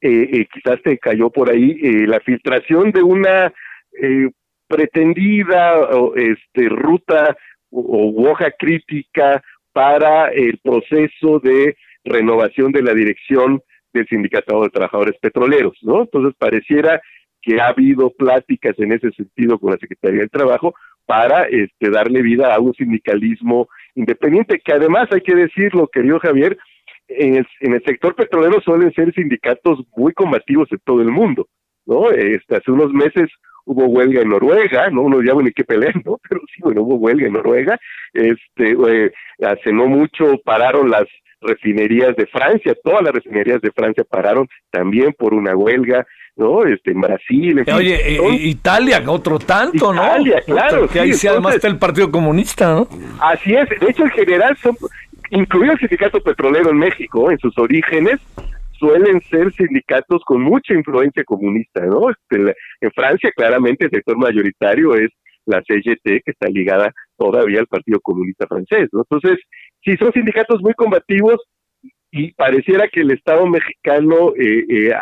eh, eh, quizás te cayó por ahí, eh, la filtración de una pretendida este, ruta o, hoja crítica para el proceso de renovación de la dirección del Sindicato de Trabajadores Petroleros, ¿no? Entonces pareciera que ha habido pláticas en ese sentido con la Secretaría del Trabajo para este, darle vida a un sindicalismo independiente, que además hay que decirlo, querido Javier, en el, en el sector petrolero suelen ser sindicatos muy combativos en todo el mundo, ¿no? Este, hace unos meses hubo huelga en Noruega, no uno ya ni qué pelear, [LAUGHS] ¿no? Pero sí, bueno, hubo huelga en Noruega, este, eh, hace no mucho pararon las refinerías de Francia, todas las refinerías de Francia pararon también por una huelga, ¿no? Este, en Brasil. En Oye, eh, Italia, otro tanto, ¿no? Italia, claro. Que ahí sí, además está el Partido Comunista, ¿no? Así es. De hecho, en general, son, incluido el sindicato petrolero en México, en sus orígenes, suelen ser sindicatos con mucha influencia comunista, ¿no? Este, en Francia, claramente, el sector mayoritario es la CGT, que está ligada todavía al Partido Comunista francés, ¿no? Entonces, sí, son sindicatos muy combativos, y pareciera que el Estado mexicano eh, eh,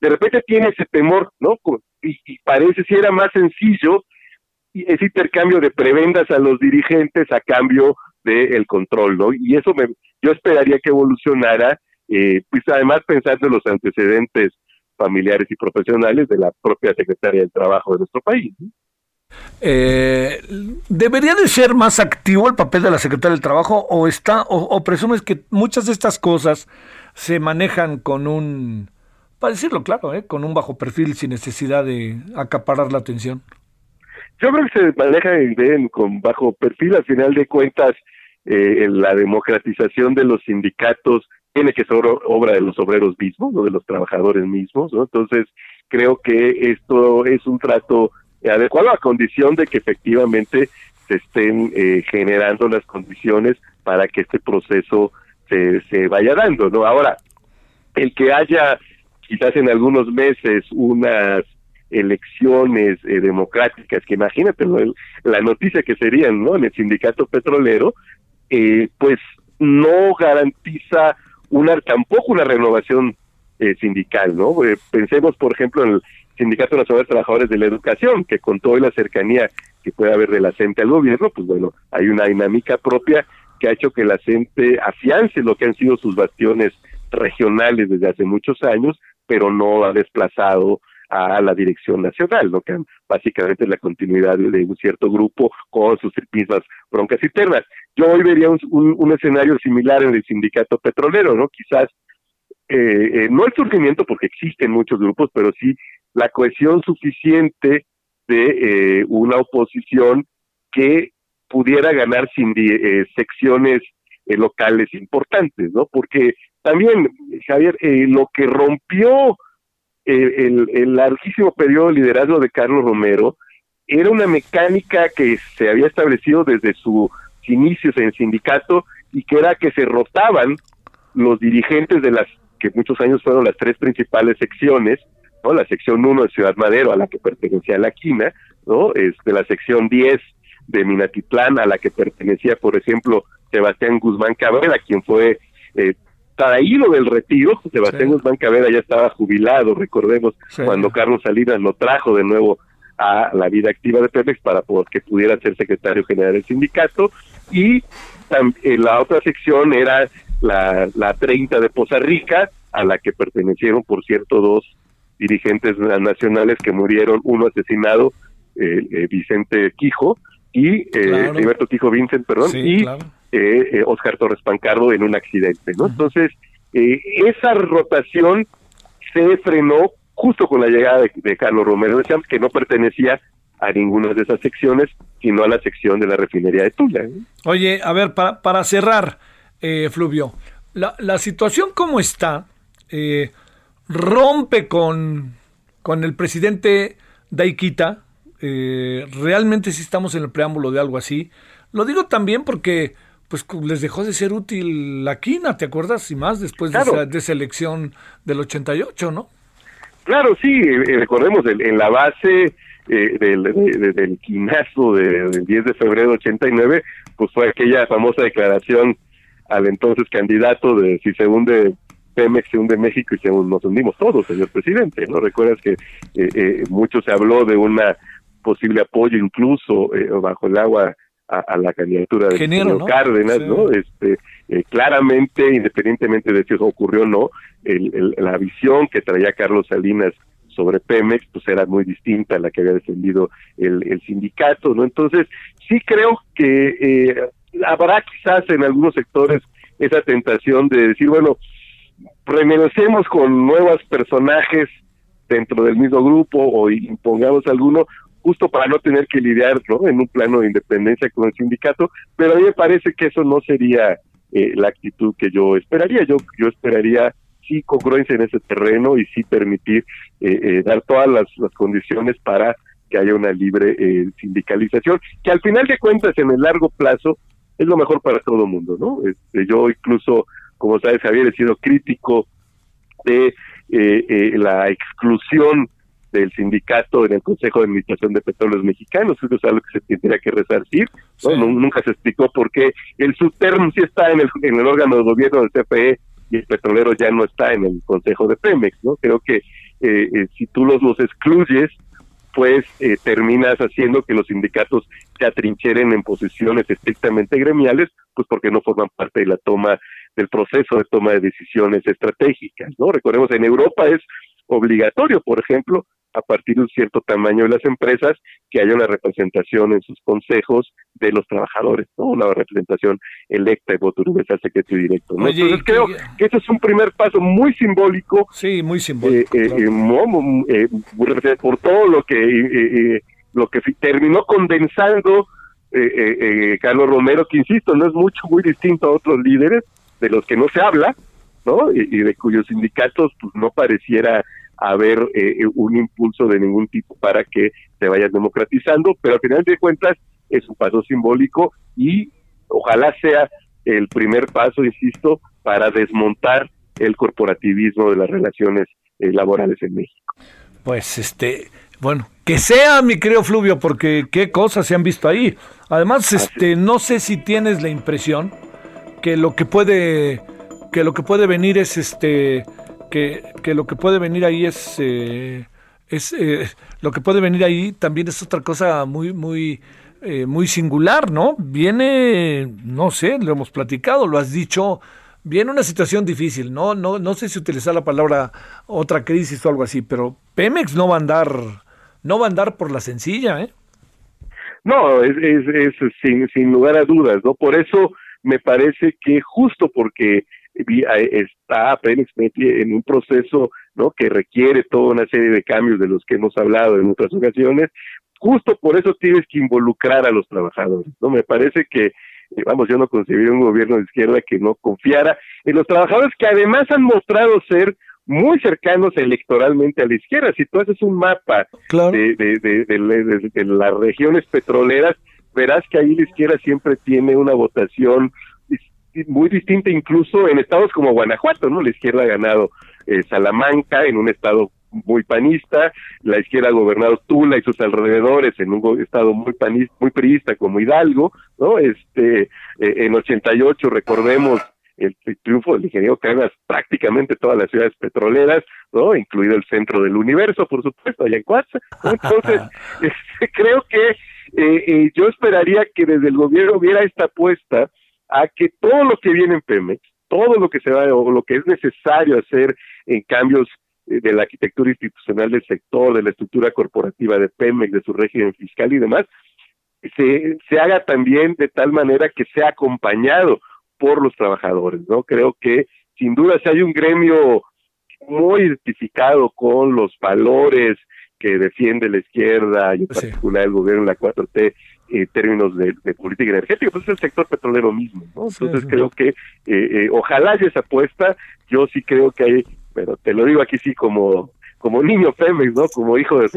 de repente tiene ese temor, ¿no? Y, parece si era más sencillo ese intercambio de prebendas a los dirigentes a cambio del control, ¿no? Y eso me, yo esperaría que evolucionara, eh, pues además pensando en los antecedentes familiares y profesionales de la propia Secretaría del Trabajo de nuestro país. ¿no? Eh, ¿Debería de ser más activo el papel de la Secretaría del Trabajo o está o, presumes que muchas de estas cosas se manejan con un, para decirlo claro, ¿eh? con un bajo perfil sin necesidad de acaparar la atención? Yo creo que se manejan con bajo perfil, al final de cuentas, eh, la democratización de los sindicatos tiene que ser obra de los obreros mismos, o de los trabajadores mismos, ¿no? Entonces, creo que esto es un trato adecuado a condición de que efectivamente se estén eh, generando las condiciones para que este proceso se, se vaya dando, ¿no? Ahora, el que haya quizás en algunos meses unas elecciones eh, democráticas, que imagínate la noticia que serían, ¿no? En el sindicato petrolero, eh, pues no garantiza una tampoco una renovación sindical, ¿no? pensemos, por ejemplo, en Sindicato Nacional de Trabajadores de la Educación, que con toda la cercanía que puede haber de la CENTE al gobierno, pues bueno, hay una dinámica propia que ha hecho que la CENTE afiance lo que han sido sus bastiones regionales desde hace muchos años, pero no ha desplazado a la dirección nacional, lo que básicamente es la continuidad de un cierto grupo con sus mismas broncas internas. Yo hoy vería un, un escenario similar en el sindicato petrolero, ¿no? Quizás eh, eh, no el surgimiento, porque existen muchos grupos, pero sí la cohesión suficiente de eh, una oposición que pudiera ganar sin eh, secciones locales importantes, ¿no? Porque también, Javier, lo que rompió el, el larguísimo periodo de liderazgo de Carlos Romero era una mecánica que se había establecido desde sus inicios en el sindicato y que era que se rotaban los dirigentes de las que muchos años fueron las tres principales secciones, ¿no? La sección 1 de Ciudad Madero, a la que pertenecía la Quina, ¿no? Este, la sección 10 de Minatitlán, a la que pertenecía, por ejemplo, Sebastián Guzmán Cabrera, quien fue eh, traído del retiro. Sebastián Guzmán Cabrera ya estaba jubilado, recordemos, cuando Carlos Salinas lo trajo de nuevo a la vida activa de Pemex para que pudiera ser secretario general del sindicato. Y eh, la otra sección era la, la 30 de Poza Rica, a la que pertenecieron, por cierto, dos dirigentes nacionales que murieron, uno asesinado, eh, eh Vicente Quijo, y eh, Alberto Quijo Vincent, perdón, y eh, eh, Oscar Torres Pancardo en un accidente, ¿no? Entonces, esa rotación se frenó justo con la llegada de, Carlos Romero de que no pertenecía a ninguna de esas secciones, sino a la sección de la refinería de Tula. Oye, a ver, para, para cerrar, eh, Fluvio. La, la, situación como está eh, rompe con, con el presidente Daikita. Eh, realmente si estamos en el preámbulo de algo así. Lo digo también porque pues les dejó de ser útil la quina, ¿te acuerdas? Y más después de, esa, elección del 88, ¿no? Claro, sí, eh, recordemos, en, la base del, del quinazo del 10 de febrero de 89, pues fue aquella famosa declaración al entonces candidato de si se hunde Pemex, se hunde México y se, nos hundimos todos, señor presidente. ¿No recuerdas que eh, eh, mucho se habló de una posible apoyo incluso eh, bajo el agua a, la candidatura de señor Cárdenas, ¿no? Este, eh, claramente, independientemente de si eso ocurrió o no, el, la visión que traía Carlos Salinas sobre Pemex, pues era muy distinta a la que había defendido el, el sindicato, ¿no? Entonces, sí creo que eh, habrá quizás en algunos sectores esa tentación de decir, bueno, renegociemos con nuevos personajes dentro del mismo grupo o impongamos alguno justo para no tener que lidiar en un plano de independencia con el sindicato, pero a mí me parece que eso no sería eh, la actitud que yo esperaría. Yo, yo esperaría sí congruencia en ese terreno y sí permitir eh, eh, dar todas las, condiciones para que haya una libre sindicalización, que al final de cuentas en el largo plazo es lo mejor para todo el mundo, ¿no? Este, yo incluso, como sabes, Javier, he sido crítico de la exclusión del sindicato en el Consejo de Administración de Petróleos Mexicanos, eso es algo que se tendría que resarcir, ¿no? Nunca se explicó por qué el SUTERM sí está en el, en el órgano de gobierno del CFE y el petrolero ya no está en el Consejo de Pemex, ¿no? Creo que eh, eh, si tú los, los excluyes, pues eh, terminas haciendo que los sindicatos se atrincheren en posiciones estrictamente gremiales, pues porque no forman parte de la toma del proceso de toma de decisiones estratégicas, ¿no? Recordemos, en Europa es obligatorio, por ejemplo, a partir de un cierto tamaño de las empresas que haya una representación en sus consejos de los trabajadores, ¿no? Una representación electa de voto universal secreto y directo. ¿no? Entonces creo que ese es un primer paso muy simbólico. Sí, muy simbólico. Eh, eh, eh, por todo lo que lo que terminó condensando Carlos Romero, que insisto, no es mucho, muy distinto a otros líderes de los que no se habla, ¿no? Y, y de cuyos sindicatos pues no pareciera haber eh, un impulso de ningún tipo para que se vayan democratizando, pero al final de cuentas es un paso simbólico y ojalá sea el primer paso, insisto, para desmontar el corporativismo de las relaciones eh, laborales en México. Pues este, bueno, que sea, mi querido Fluvio, porque qué cosas se han visto ahí. Además, este, no sé si tienes la impresión que lo que puede, que lo que puede venir es este, que, que lo que puede venir ahí es, eh, es eh, lo que puede venir ahí también es otra cosa muy, muy, eh, muy singular, ¿no? Viene, no sé, lo hemos platicado, lo has dicho, viene una situación difícil, ¿no? No, no sé si utilizar la palabra otra crisis o algo así, pero Pemex no va a andar, no va a andar por la sencilla, ¿eh? No, es, es, es sin, sin lugar a dudas, ¿no? Por eso me parece que justo porque está apenas en un proceso ¿no? que requiere toda una serie de cambios de los que hemos hablado en otras ocasiones. Justo por eso tienes que involucrar a los trabajadores. no Me parece que, eh, vamos, yo no concebiría un gobierno de izquierda que no confiara en los trabajadores que además han mostrado ser muy cercanos electoralmente a la izquierda. Si tú haces un mapa de, de, de, de, las regiones petroleras, verás que ahí la izquierda siempre tiene una votación muy distinta incluso en estados como Guanajuato, ¿no? La izquierda ha ganado eh, Salamanca en un estado muy panista, la izquierda ha gobernado Tula y sus alrededores en un estado muy panista, muy priista como Hidalgo, ¿no? Este, eh, en 88 recordemos el, triunfo del ingeniero Canas prácticamente todas las ciudades petroleras, ¿no? Incluido el centro del universo, por supuesto, allá en Cuatza. [LAUGHS] Entonces, [LAUGHS] creo que eh, yo esperaría que desde el gobierno hubiera esta apuesta a que todo lo que viene en Pemex, todo lo que se va o lo que es necesario hacer en cambios eh, de la arquitectura institucional del sector, de la estructura corporativa de Pemex, de su régimen fiscal y demás, se, se haga también de tal manera que sea acompañado por los trabajadores, ¿no? Creo que sin duda si hay un gremio muy identificado con los valores que defiende la izquierda y en particular el gobierno, la 4T, en términos de, política energética, pues es el sector petrolero mismo, ¿no? Entonces creo que eh, eh, ojalá haya esa apuesta, yo sí creo que hay, pero te lo digo aquí sí como como niño Pemex, ¿no? Como hijo de,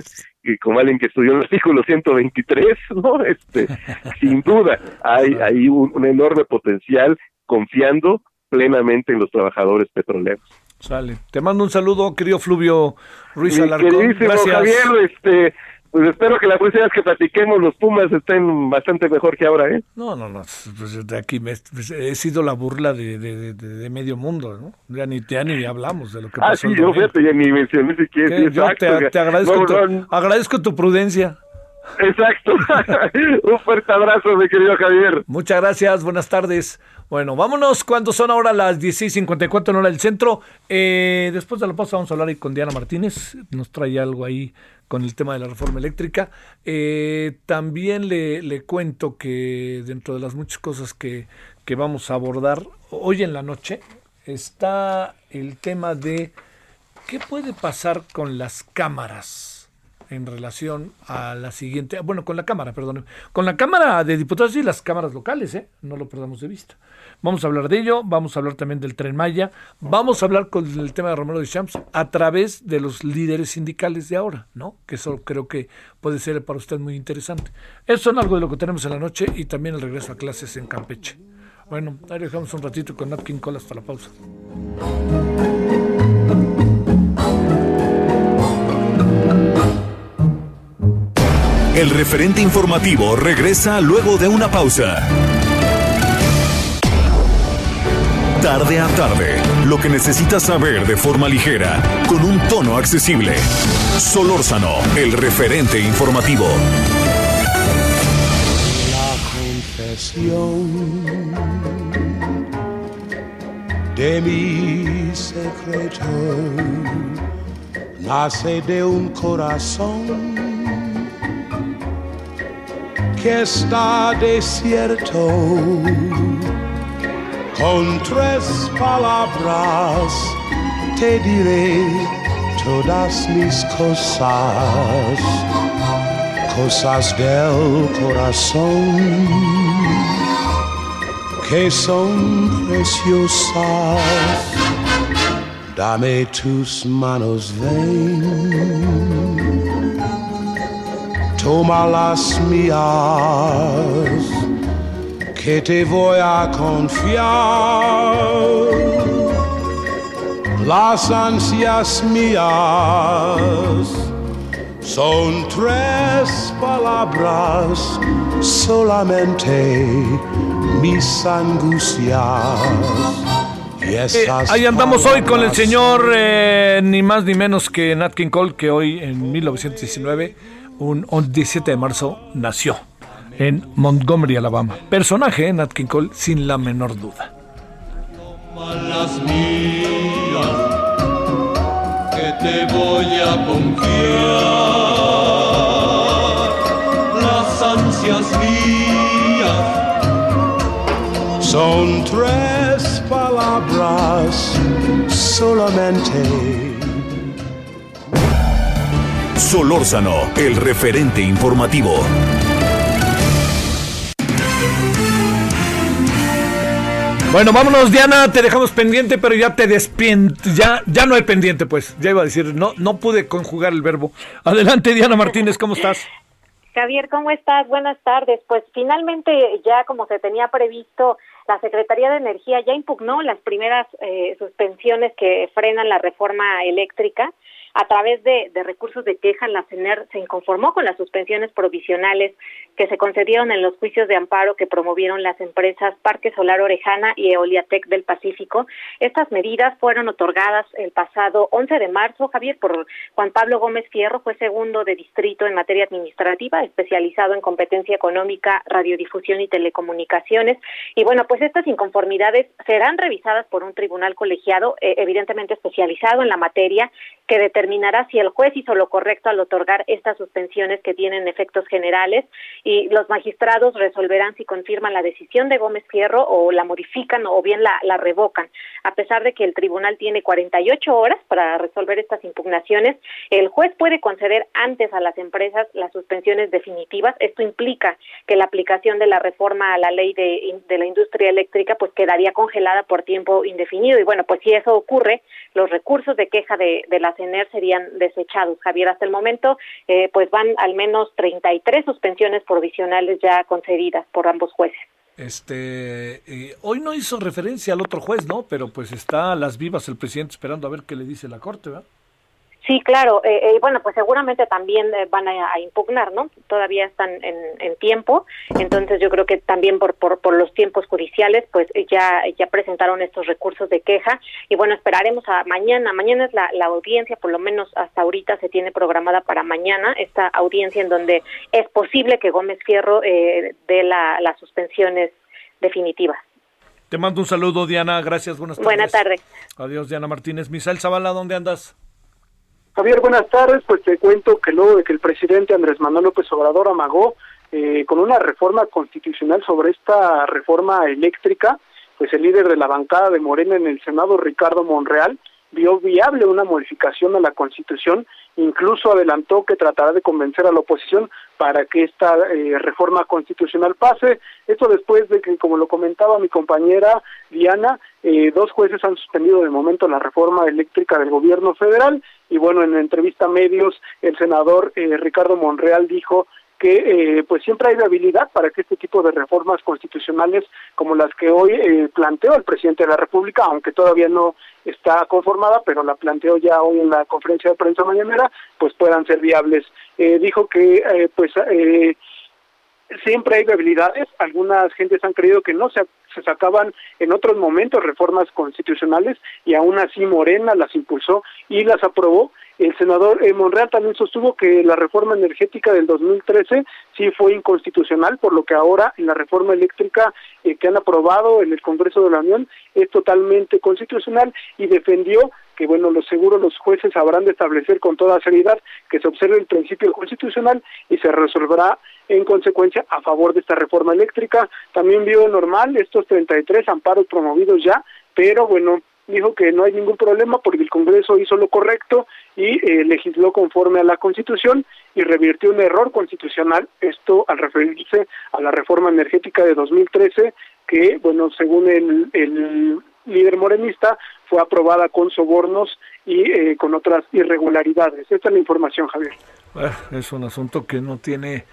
y como alguien que estudió en el artículo 123, [LAUGHS] ¿no? Este, [LAUGHS] sin duda, hay, hay un, enorme potencial confiando plenamente en los trabajadores petroleros. Sale. Te mando un saludo, querido Fluvio Ruiz Alarcón. Gracias. Javier, este, pues espero que la próxima vez que platiquemos los Pumas estén bastante mejor que ahora, ¿eh? No, no, no. Pues de aquí me, pues, he sido la burla de, de, medio mundo, ¿no? Ya ni, ya ni hablamos de lo que ah, pasó. Ah, sí, yo fíjate, ya ni mencioné si quieres. yo te, agradezco, tu, agradezco tu prudencia. Exacto. [LAUGHS] Un fuerte abrazo, mi querido Javier. Muchas gracias, buenas tardes. Bueno, vámonos cuando son ahora las 16.54 en hora del centro. Eh, después de la pausa vamos a hablar con Diana Martínez. Nos trae algo ahí con el tema de la reforma eléctrica. Eh, también le, le, cuento que dentro de las muchas cosas que, que vamos a abordar hoy en la noche está el tema de qué puede pasar con las cámaras en relación a la siguiente, bueno, con la Cámara, perdón, con la Cámara de Diputados y las cámaras locales, ¿eh? no lo perdamos de vista. Vamos a hablar de ello, vamos a hablar también del Tren Maya, vamos a hablar con el tema de Romero de Champs a través de los líderes sindicales de ahora, ¿no? Que eso creo que puede ser para usted muy interesante. Eso es algo de lo que tenemos en la noche y también el regreso a clases en Campeche. Bueno, ahí dejamos un ratito con Napkin Call hasta la pausa. El referente informativo regresa luego de una pausa. Tarde a tarde, lo que necesitas saber de forma ligera, con un tono accesible. Solórzano, el referente informativo. La confesión de mi secreto nace de un corazón que está desierto. Con tres palabras te diré todas mis cosas, cosas del corazón que son preciosas. Dame tus manos, ven toma las mías, que te voy a confiar. Las ansias mías son tres palabras solamente mis angustias. Eh, ahí andamos hoy con el señor, eh, ni más ni menos que Nat King Cole, que hoy en 1919 un 17 de marzo nació en Montgomery, Alabama. Personaje en Nat King Cole sin la menor duda. Las mías, que te voy a confiar, las ansias mías. Son tres palabras solamente Solórzano, el referente informativo. Bueno, vámonos, Diana, te dejamos pendiente, pero ya te despiento, ya, ya no hay pendiente, pues. Ya iba a decir, no, no pude conjugar el verbo. Adelante, Diana Martínez, ¿cómo estás? Javier, ¿cómo estás? Buenas tardes. Pues finalmente, ya como se tenía previsto, la Secretaría de Energía ya impugnó las primeras eh, suspensiones que frenan la reforma eléctrica a través de, recursos de queja, la CENER se inconformó con las suspensiones provisionales que se concedieron en los juicios de amparo que promovieron las empresas Parque Solar Orejana y Eoliatec del Pacífico. Estas medidas fueron otorgadas el pasado 11 de marzo, Javier, por Juan Pablo Gómez Fierro, fue segundo de distrito en materia administrativa, especializado en competencia económica, radiodifusión y telecomunicaciones. Y bueno, pues estas inconformidades serán revisadas por un tribunal colegiado, eh, evidentemente especializado en la materia, que determinará si el juez hizo lo correcto al otorgar estas suspensiones que tienen efectos generales y los magistrados resolverán si confirman la decisión de Gómez Fierro o la modifican o bien la, la revocan. A pesar de que el tribunal tiene 48 horas para resolver estas impugnaciones, el juez puede conceder antes a las empresas las suspensiones definitivas. Esto implica que la aplicación de la reforma a la ley de, de la industria eléctrica pues quedaría congelada por tiempo indefinido y bueno, pues si eso ocurre, los recursos de queja de, la CENER serían desechados. Javier, hasta el momento, eh, pues van al menos 33 suspensiones provisionales ya concedidas por ambos jueces. Este, eh, hoy no hizo referencia al otro juez, ¿no? Pero pues está a las vivas el presidente esperando a ver qué le dice la corte, ¿verdad? Sí, claro. Eh, eh, bueno, pues seguramente también eh, van a, impugnar, ¿no? Todavía están en, en, tiempo. Entonces yo creo que también por, por, por los tiempos judiciales, pues ya, ya presentaron estos recursos de queja. Y bueno, esperaremos a mañana. Mañana es la, la audiencia, por lo menos hasta ahorita se tiene programada para mañana esta audiencia en donde es posible que Gómez Fierro dé la, las suspensiones definitivas. Te mando un saludo, Diana. Gracias. Buenas tardes. Buenas tardes. Adiós, Diana Martínez. Misael Zavala, ¿dónde andas? Javier, buenas tardes. Pues te cuento que luego de que el presidente Andrés Manuel López Obrador amagó eh, con una reforma constitucional sobre esta reforma eléctrica, pues el líder de la bancada de Morena en el Senado, Ricardo Monreal, vio viable una modificación a la Constitución, incluso adelantó que tratará de convencer a la oposición para que esta eh, reforma constitucional pase. Esto después de que, como lo comentaba mi compañera Diana, eh, dos jueces han suspendido de momento la reforma eléctrica del gobierno federal y bueno, en entrevista a medios, el senador eh, Ricardo Monreal dijo que eh, pues siempre hay habilidad para que este tipo de reformas constitucionales como las que hoy eh, planteó el presidente de la República, aunque todavía no está conformada, pero la planteó ya hoy en la conferencia de prensa mañanera, pues puedan ser viables. Eh, dijo que eh, pues eh, siempre hay debilidades, algunas gentes han creído que no se, se sacaban en otros momentos reformas constitucionales y aún así Morena las impulsó y las aprobó. El senador eh, Monreal también sostuvo que la reforma energética del 2013 sí fue inconstitucional, por lo que ahora en la reforma eléctrica eh, que han aprobado en el Congreso de la Unión es totalmente constitucional y defendió que bueno, los seguros los jueces habrán de establecer con toda seriedad que se observe el principio constitucional y se resolverá en consecuencia a favor de esta reforma eléctrica. También vio normal estos 33 amparos promovidos ya, pero bueno, dijo que no hay ningún problema porque el Congreso hizo lo correcto y eh, legisló conforme a la Constitución y revirtió un error constitucional, esto al referirse a la reforma energética de 2013 que, bueno, según el, el líder morenista, fue aprobada con sobornos y eh, con otras irregularidades. Esta es la información, Javier. es un asunto que no tiene,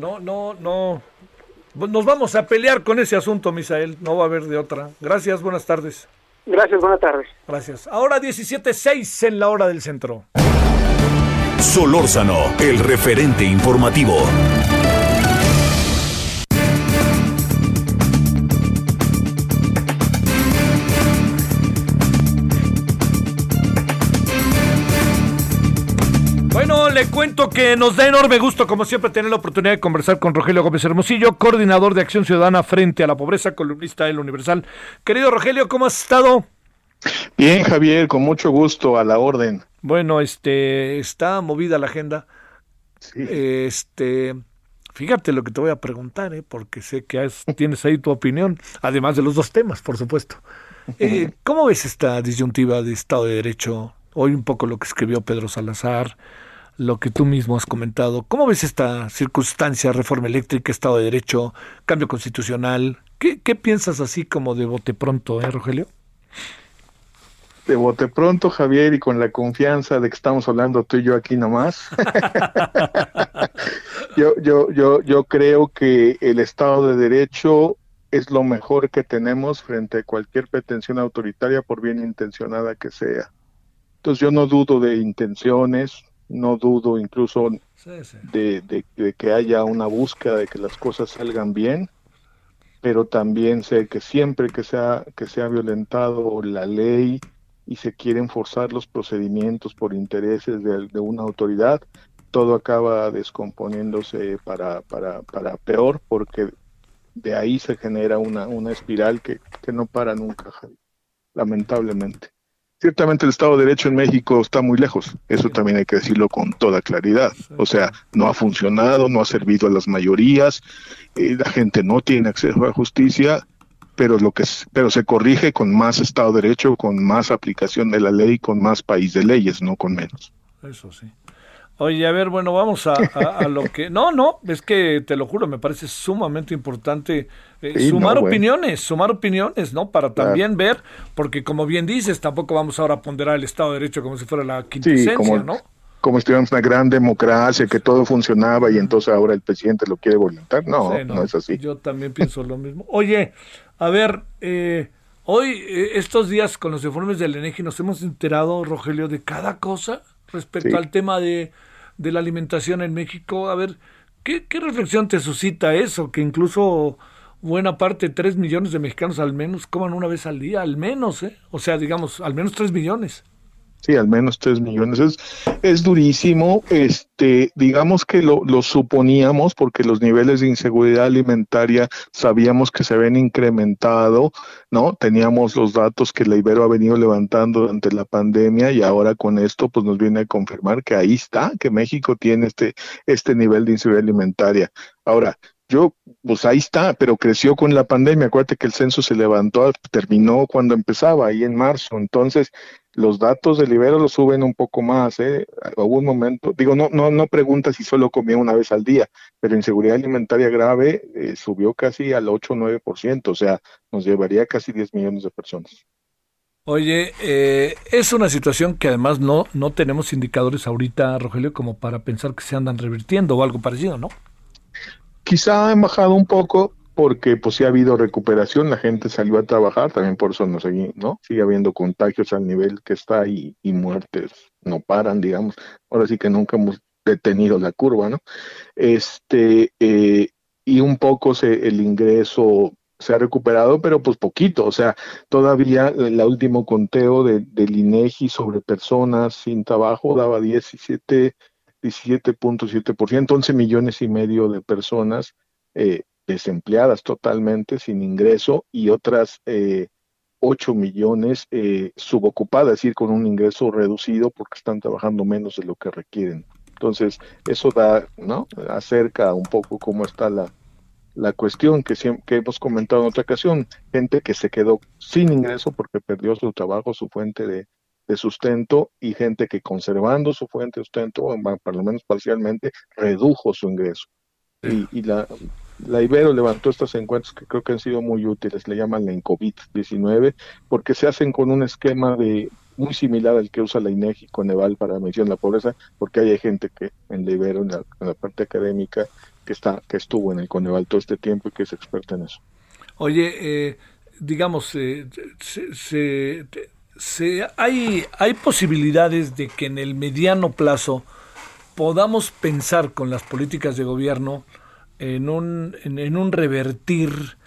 no, no, no, nos vamos a pelear con ese asunto, Misael, no va a haber de otra. Gracias, buenas tardes. Gracias, buenas tardes. Gracias. Ahora 17.6 en la hora del centro. Solórzano, el referente informativo. Le cuento que nos da enorme gusto, como siempre, tener la oportunidad de conversar con Rogelio Gómez Hermosillo, coordinador de Acción Ciudadana frente a la pobreza, columnista del Universal. Querido Rogelio, ¿cómo has estado? Bien, Javier, con mucho gusto, a la orden. Bueno, este, está movida la agenda. Este, fíjate lo que te voy a preguntar, ¿eh? porque sé que tienes ahí tu opinión, además de los dos temas, por supuesto. Eh, [LAUGHS] ¿Cómo ves esta disyuntiva de Estado de Derecho? Hoy un poco lo que escribió Pedro Salazar, lo que tú mismo has comentado. ¿Cómo ves esta circunstancia, reforma eléctrica, Estado de Derecho, cambio constitucional? ¿Qué, qué piensas así como de bote pronto, eh, Rogelio? de bote pronto, Javier, y con la confianza de que estamos hablando tú y yo aquí nomás. [LAUGHS] yo, yo, yo, yo creo que el Estado de Derecho es lo mejor que tenemos frente a cualquier pretensión autoritaria, por bien intencionada que sea. Entonces yo no dudo de intenciones, no dudo incluso De, de que haya una búsqueda de que las cosas salgan bien, pero también sé que siempre que sea que sea violentado la ley y se quieren forzar los procedimientos por intereses de, una autoridad, todo acaba descomponiéndose para, para, para peor porque de ahí se genera una, una espiral que, que no para nunca, lamentablemente. Ciertamente el Estado de Derecho en México está muy lejos, eso también hay que decirlo con toda claridad. O sea, no ha funcionado, no ha servido a las mayorías, eh, la gente no tiene acceso a la justicia pero lo que pero se corrige con más Estado de Derecho, con más aplicación de la ley, con más país de leyes, no con menos. Eso sí. Oye, a ver, bueno, vamos a, lo que... No, no, es que te lo juro, me parece sumamente importante eh, sumar opiniones, sumar opiniones, ¿no? Para también ver, porque como bien dices, tampoco vamos ahora a ponderar el Estado de Derecho como si fuera la quintesencia, como, ¿no? Como si tuviéramos una gran democracia, que todo funcionaba y entonces ahora el presidente lo quiere voluntar. No, no, no, es así. Yo también pienso lo mismo. Oye, a ver, eh, hoy, eh, estos días con los informes del ENEGI nos hemos enterado, Rogelio, de cada cosa. respecto al tema de, de, la alimentación en México. A ver, ¿qué, ¿qué, reflexión te suscita eso? Que incluso buena parte, tres millones de mexicanos al menos, coman una vez al día, al menos, ¿eh? O sea, digamos, al menos tres millones. Sí, al menos tres millones. Es, es durísimo. Este, digamos que lo, lo, suponíamos porque los niveles de inseguridad alimentaria sabíamos que se habían incrementado, ¿no? Teníamos los datos que la Ibero ha venido levantando durante la pandemia y ahora con esto pues nos viene a confirmar que ahí está, que México tiene este, este nivel de inseguridad alimentaria. Ahora, yo, pues ahí está, pero creció con la pandemia. Acuérdate que el censo se levantó, terminó cuando empezaba, ahí en marzo. Entonces, los datos del Ibero los suben un poco más, ¿eh? Hubo un momento, digo, no, no, no pregunta si solo comía una vez al día, pero inseguridad alimentaria grave eh, subió casi al 8 o 9%, o sea, nos llevaría casi 10 millones de personas. Oye, eh, es una situación que además no, no tenemos indicadores ahorita, Rogelio, como para pensar que se andan revirtiendo o algo parecido, ¿no? Quizá han bajado un poco porque pues sí ha habido recuperación, la gente salió a trabajar, también por eso no, seguí, ¿no? sigue habiendo contagios al nivel que está y, y muertes no paran, digamos. Ahora sí que nunca hemos detenido la curva, ¿no? Este, eh, y un poco se, el ingreso se ha recuperado, pero pues poquito, o sea, todavía el último conteo de, del INEGI sobre personas sin trabajo daba 17 17.7%, 11 millones y medio de personas eh, desempleadas totalmente, sin ingreso, y otras eh, 8 millones eh, subocupadas, es decir, con un ingreso reducido porque están trabajando menos de lo que requieren. Entonces, eso da, ¿no? Acerca un poco cómo está la, la cuestión que, que hemos comentado en otra ocasión, gente que se quedó sin ingreso porque perdió su trabajo, su fuente de, de sustento y gente que conservando su fuente de sustento, por lo menos parcialmente, redujo su ingreso. Y, y la, la Ibero levantó estos encuentros que creo que han sido muy útiles, le llaman la COVID-19, porque se hacen con un esquema de muy similar al que usa la INEGI Coneval para medición de la pobreza, porque hay gente que en la Ibero, en la, parte académica, que está que estuvo en el Coneval todo este tiempo y que es experta en eso. Oye, eh, digamos, eh, se, se, hay, hay posibilidades de que en el mediano plazo podamos pensar con las políticas de gobierno en un, en, un revertir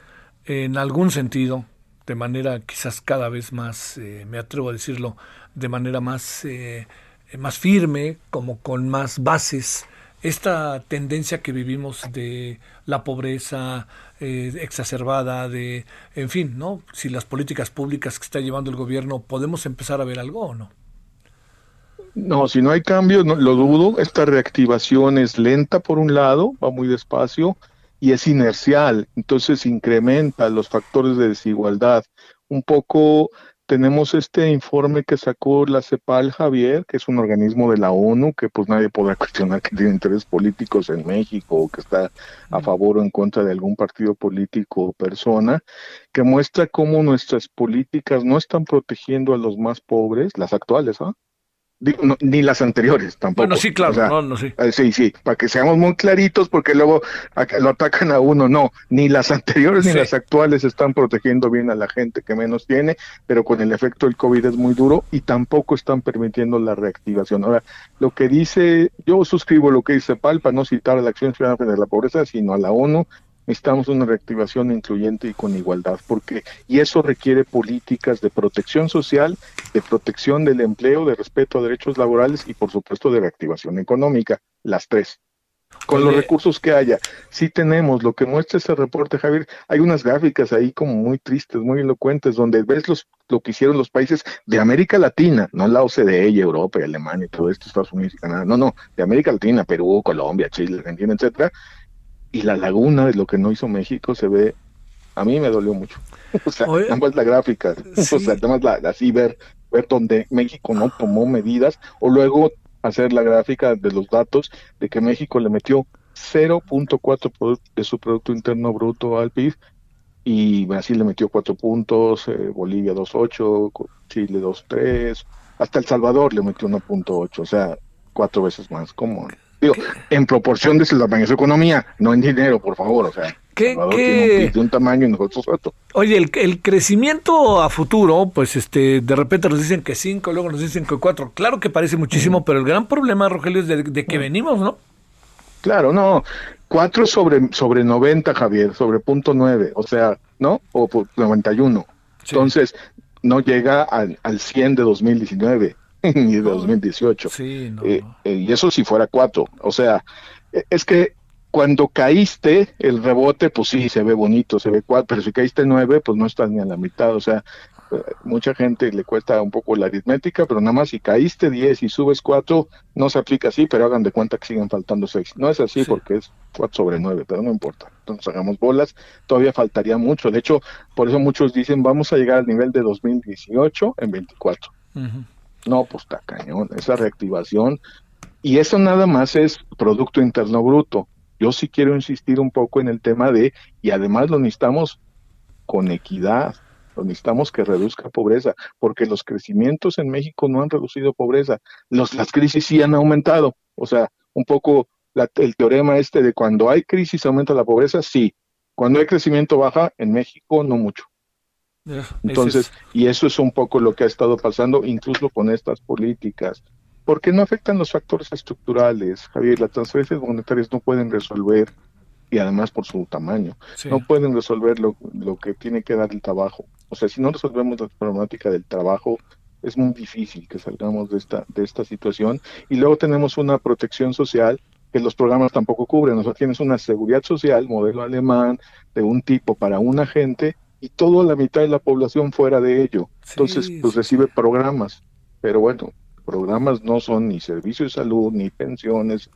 en algún sentido, de manera quizás cada vez más, eh, me atrevo a decirlo, de manera más, eh, más firme, como con más bases, esta tendencia que vivimos de la pobreza eh, exacerbada, de, en fin, ¿no? Si las políticas públicas que está llevando el gobierno, ¿podemos empezar a ver algo o no? No, si no hay cambios, no, lo dudo. Esta reactivación es lenta por un lado, va muy despacio y es inercial, entonces incrementa los factores de desigualdad. Un poco tenemos este informe que sacó la CEPAL Javier, que es un organismo de la ONU, que pues nadie podrá [LAUGHS] cuestionar que tiene intereses políticos en México o que está a favor o en contra de algún partido político o persona, que muestra cómo nuestras políticas no están protegiendo a los más pobres, las actuales, ¿ah? Ni las anteriores tampoco. Bueno, sí, claro, no, sí. Eh, sí, sí, para que seamos muy claritos, porque luego lo atacan a uno. No, ni las [LAUGHS] anteriores ni las actuales están protegiendo bien a la gente que menos tiene, pero con el efecto del COVID es muy duro y tampoco están permitiendo la reactivación. Ahora, lo que dice, yo suscribo lo que dice Palpa, no citar a la Acción Ciudadana frente a la Pobreza, sino a la ONU, necesitamos una reactivación incluyente y con igualdad, porque y eso requiere políticas de protección social, de protección del empleo, de respeto a derechos laborales y por supuesto de reactivación económica, las tres. Con los recursos que haya, sí tenemos lo que muestra ese reporte, Javier. Hay unas gráficas ahí como muy tristes, muy elocuentes, donde ves los, lo que hicieron los países de América Latina, no la OCDE y Europa y Alemania y todo esto, Estados Unidos y Canadá, no, no, de América Latina, Perú, Colombia, Chile, Argentina, etcétera, y la laguna de lo que no hizo México se ve, a mí me dolió mucho. [LAUGHS] o sea, nada más la gráfica, o sea, nada más la, así ver, ver donde México no tomó medidas, o luego hacer la gráfica de los datos de que México le metió 0.4 de su Producto Interno Bruto al PIB, y Brasil le metió 4 puntos, eh, Bolivia 2.8, Chile 2.3, hasta El Salvador le metió 1.8, o sea, cuatro veces más. ¿Cómo? Digo, en proporción de su tamaño su economía, no en dinero, por favor, o sea. ¿Qué, Salvador qué- tiene un PIB de un tamaño y nosotros otro. Oye, el, el crecimiento a futuro, pues este, de repente nos dicen que 5, luego nos dicen que 4. Claro que parece muchísimo, pero el gran problema, Rogelio, es de, de que venimos, ¿no? Claro, no. 4 sobre, sobre 90, Javier, sobre punto 9, o sea, ¿no? O por 91. Entonces, no llega al, al 100 de 2019 ni de 2018. Sí, no. Eh, eh, y eso si fuera 4. O sea, eh, es que cuando caíste, el rebote, pues sí, se ve bonito, se ve 4, pero si caíste 9, pues no estás ni a la mitad. O sea, eh, mucha gente le cuesta un poco la aritmética, pero nada más si caíste 10 y subes 4, no se aplica así, pero hagan de cuenta que siguen faltando 6. No es así porque es 4 sobre 9, pero no importa. Entonces hagamos bolas, todavía faltaría mucho. De hecho, por eso muchos dicen, vamos a llegar al nivel de 2018 en 24. No, pues está cañón, esa reactivación. Y eso nada más es Producto Interno Bruto. Yo sí quiero insistir un poco en el tema de, y además lo necesitamos con equidad, lo necesitamos que reduzca pobreza, porque los crecimientos en México no han reducido pobreza, los, las crisis sí han aumentado. O sea, un poco la- el teorema este de cuando hay crisis aumenta la pobreza, sí. Cuando hay crecimiento baja, en México no mucho. Entonces, y eso es un poco lo que ha estado pasando incluso con estas políticas, porque no afectan los factores estructurales, Javier, las transferencias monetarias no pueden resolver, y además por su tamaño, Sí. no pueden resolver lo, lo que tiene que dar el trabajo. O sea, si no resolvemos la problemática del trabajo, es muy difícil que salgamos de esta, de esta situación. Y luego tenemos una protección social que los programas tampoco cubren. O sea, tienes una seguridad social, modelo alemán, de un tipo para una gente, y toda la mitad de la población fuera de ello. Entonces, pues recibe programas. Pero bueno, programas no son ni servicios de salud, ni pensiones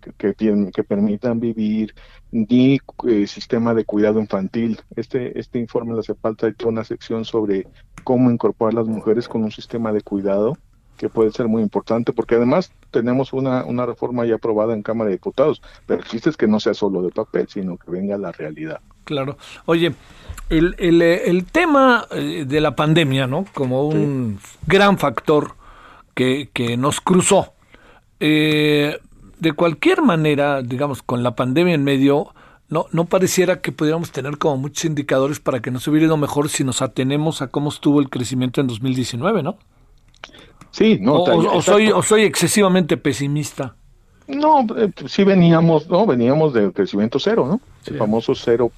que, que, tienen- que permitan vivir, ni eh, sistema de cuidado infantil. Este, este informe de la CEPAL trae toda una sección sobre cómo incorporar a las mujeres con un sistema de cuidado que puede ser muy importante, porque además tenemos una, una reforma ya aprobada en Cámara de Diputados, pero el chiste es que no sea solo de papel, sino que venga la realidad. Claro. Oye, el, el, eh, el tema eh, de la pandemia, ¿no? Como un gran factor que, que nos cruzó. Eh, de cualquier manera, digamos, con la pandemia en medio, no, no pareciera que pudiéramos tener como muchos indicadores para que nos hubiera ido mejor si nos atenemos a cómo estuvo el crecimiento en 2019, ¿no? Sí, no, o, soy, o soy excesivamente pesimista. No, eh, sí veníamos, no, veníamos del crecimiento cero, ¿no? El famoso cero,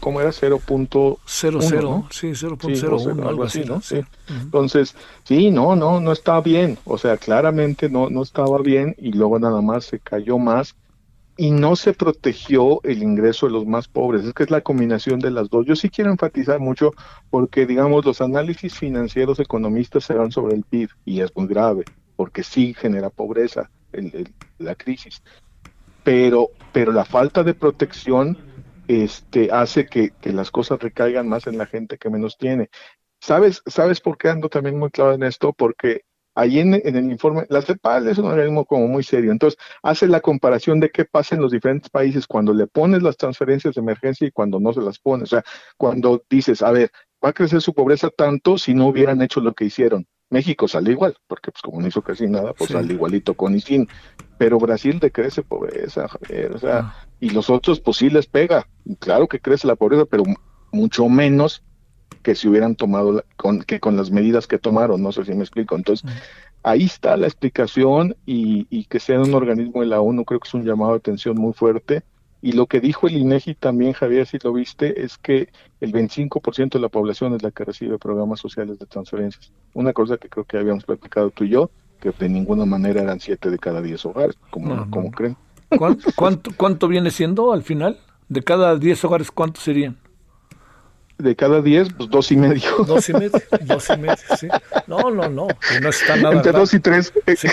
¿cómo era? Cero punto Cero, uno, cero, ¿no? sí, cero Sí, uno, algo así, ¿no? Sí. Entonces, sí, no, no, no estaba bien. O sea, claramente no, no estaba bien y luego nada más se cayó más y no se protegió el ingreso de los más pobres. Es que es la combinación de las dos. Yo sí quiero enfatizar mucho porque, digamos, los análisis financieros economistas se van sobre el PIB y es muy grave porque sí genera pobreza la crisis. Pero, pero la falta de protección este, hace que, que las cosas recaigan más en la gente que menos tiene. ¿Sabes, ¿Sabes por qué ando también muy claro en esto? Porque ahí en, en el informe, la CEPAL es un organismo como muy serio, entonces hace la comparación de qué pasa en los diferentes países cuando le pones las transferencias de emergencia y cuando no se las pones. O sea, cuando dices, a ver, va a crecer su pobreza tanto si no hubieran hecho lo que hicieron. México sale igual, porque pues como no hizo casi nada, pues Sí. sale igualito con y sin. Pero Brasil decrece pobreza, Javier, o sea, Ah. y los otros pues sí les pega. Claro que crece la pobreza, pero mu- mucho menos que si hubieran tomado la- con que con las medidas que tomaron, no sé si me explico. Entonces, ahí está la explicación y, y que sea un organismo de la ONU creo que es un llamado de atención muy fuerte. Y lo que dijo el INEGI también, Javier, si lo viste, es que el 25% de la población es la que recibe programas sociales de transferencias. Una cosa que creo que habíamos platicado tú y yo, que de ninguna manera eran 7 de cada 10 hogares, como, No, no. como creen. ¿Cuánto, cuánto, cuánto viene siendo al final? De cada 10 hogares, ¿cuántos serían? De cada 10, pues dos y medio. [LAUGHS] Dos y medio, dos y medio, sí. No, no, no, y no está nada Entre dos y tres. Sí,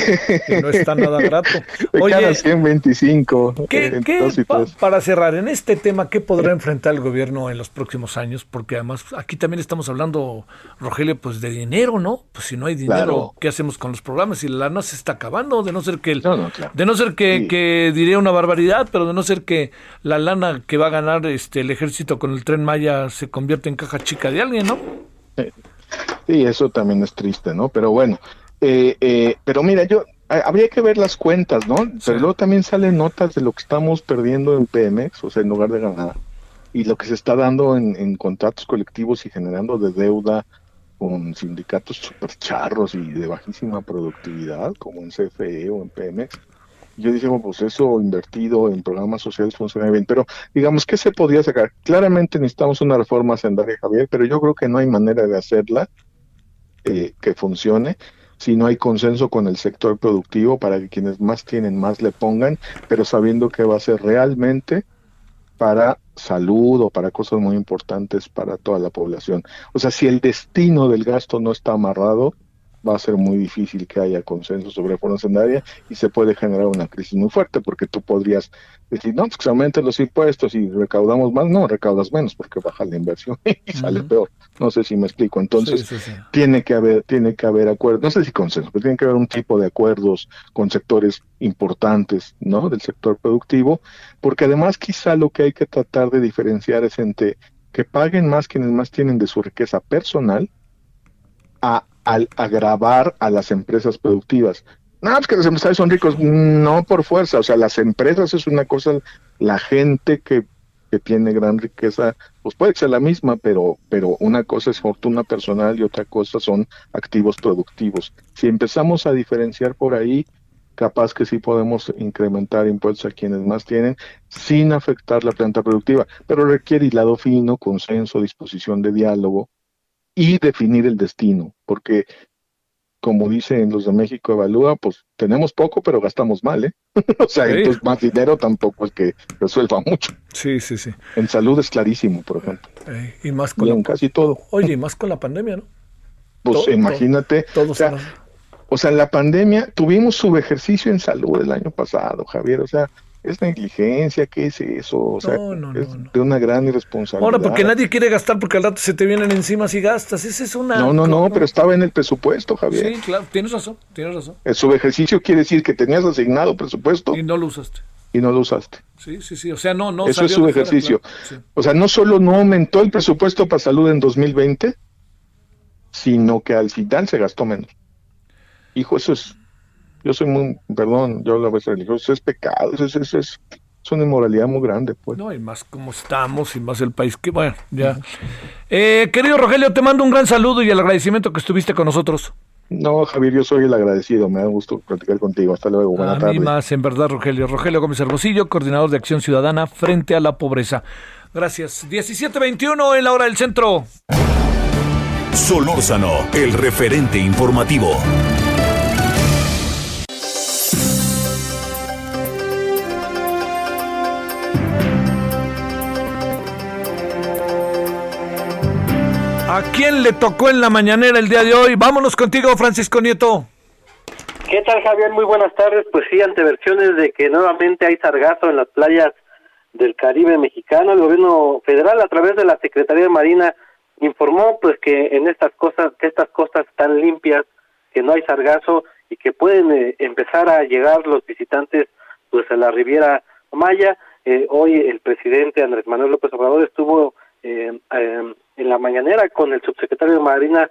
y no está nada [LAUGHS] grato. De Oye, cada 125. ¿Qué, entre qué- y pa- para cerrar, en este tema, ¿qué podrá enfrentar el gobierno en los próximos años? Porque además aquí también estamos hablando, Rogelio, pues de dinero, ¿no? Pues si no hay dinero, Claro. ¿qué hacemos con los programas? Si la lana se está acabando, de no ser que, el- No, no, claro. de no ser que, Sí. que diría una barbaridad, pero de no ser que la lana que va a ganar este el ejército con el tren Maya se convierte en caja chica de alguien, ¿no? Sí, eso también es triste, ¿no? Pero bueno, eh, eh, pero mira, yo ha- habría que ver las cuentas, ¿no? Pero luego también salen notas de lo que estamos perdiendo en Pemex, o sea, en lugar de ganar. y lo que se está dando en, en contratos colectivos y generando de deuda con sindicatos super charros y de bajísima productividad, como en CFE o en Pemex. Yo dije, pues eso invertido en programas sociales funciona bien, pero digamos, ¿qué se podía sacar? Claramente necesitamos una reforma hacendaria, Javier, pero yo creo que no hay manera de hacerla eh, que funcione si no hay consenso con el sector productivo para que quienes más tienen más le pongan, pero sabiendo que va a ser realmente para salud o para cosas muy importantes para toda la población. O sea, si el destino del gasto no está amarrado, va a ser muy difícil que haya consenso sobre reforma hacendaria y se puede generar una crisis muy fuerte porque tú podrías decir, no, pues que se aumenten los impuestos y recaudamos más, no, recaudas menos porque baja la inversión [LAUGHS] y sale peor. No sé si me explico. Entonces, tiene que haber tiene que haber acuerdos, no sé si consenso, pero tiene que haber un tipo de acuerdos con sectores importantes, ¿no? Del sector productivo, porque además quizá lo que hay que tratar de diferenciar es entre que paguen más quienes más tienen de su riqueza personal a al agravar a las empresas productivas. No, es que los empresarios son ricos, no por fuerza, o sea, las empresas es una cosa, la gente que, que tiene gran riqueza, pues puede ser la misma, pero, pero una cosa es fortuna personal y otra cosa son activos productivos. Si empezamos a diferenciar por ahí, capaz que sí podemos incrementar impuestos a quienes más tienen sin afectar la planta productiva, pero requiere hilado fino, consenso, disposición de diálogo, y definir el destino, porque como dicen los de México Evalúa, pues tenemos poco, pero gastamos mal, ¿eh? [LAUGHS] o sea, entonces más dinero tampoco es que resuelva mucho. Sí, sí, sí. En salud es clarísimo, por ejemplo. Eh, y más con casi todo. Oye, y más con la pandemia, ¿no? Pues imagínate. o, sea, o sea, en la pandemia tuvimos subejercicio en salud el año pasado, Javier. O sea, es negligencia, ¿qué es eso? O sea, es de una gran irresponsabilidad. Ahora, porque nadie quiere gastar porque al rato se te vienen encima si gastas. Esa es una. No, no, no, pero estaba en el presupuesto, Javier. Sí, claro, tienes razón, tienes razón. El subejercicio quiere decir que tenías asignado presupuesto. Y no lo usaste. Y no lo usaste. Sí, sí, sí. O sea, no, no. Eso es subejercicio. O sea, no solo no aumentó el presupuesto para salud en 2020, sino que al final se gastó menos. Hijo, eso es yo soy muy, perdón, yo la vez religioso, es pecado, es, es, es, una inmoralidad muy grande, pues. No, y más como estamos y más el país que, bueno, ya. Eh, querido Rogelio, te mando un gran saludo y el agradecimiento que estuviste con nosotros. No, Javier, yo soy el agradecido, me da gusto platicar contigo. Hasta luego, buena a Mí más, en verdad, Rogelio. Rogelio Gómez Hermosillo, coordinador de Acción Ciudadana frente a la pobreza. Gracias. 17.21 en la hora del centro. Solórzano, el referente informativo. ¿A quién le tocó en la mañanera el día de hoy? Vámonos contigo, Francisco Nieto. ¿Qué tal, Javier? Muy buenas tardes. Pues sí, ante versiones de que nuevamente hay sargazo en las playas del Caribe mexicano, el gobierno federal, a través de la Secretaría de Marina, informó pues que en estas cosas, que estas costas están limpias, que no hay sargazo y que pueden eh, empezar a llegar los visitantes pues a la Riviera Maya. Eh, hoy el presidente Andrés Manuel López Obrador estuvo eh, eh, en la mañanera con el subsecretario de Marina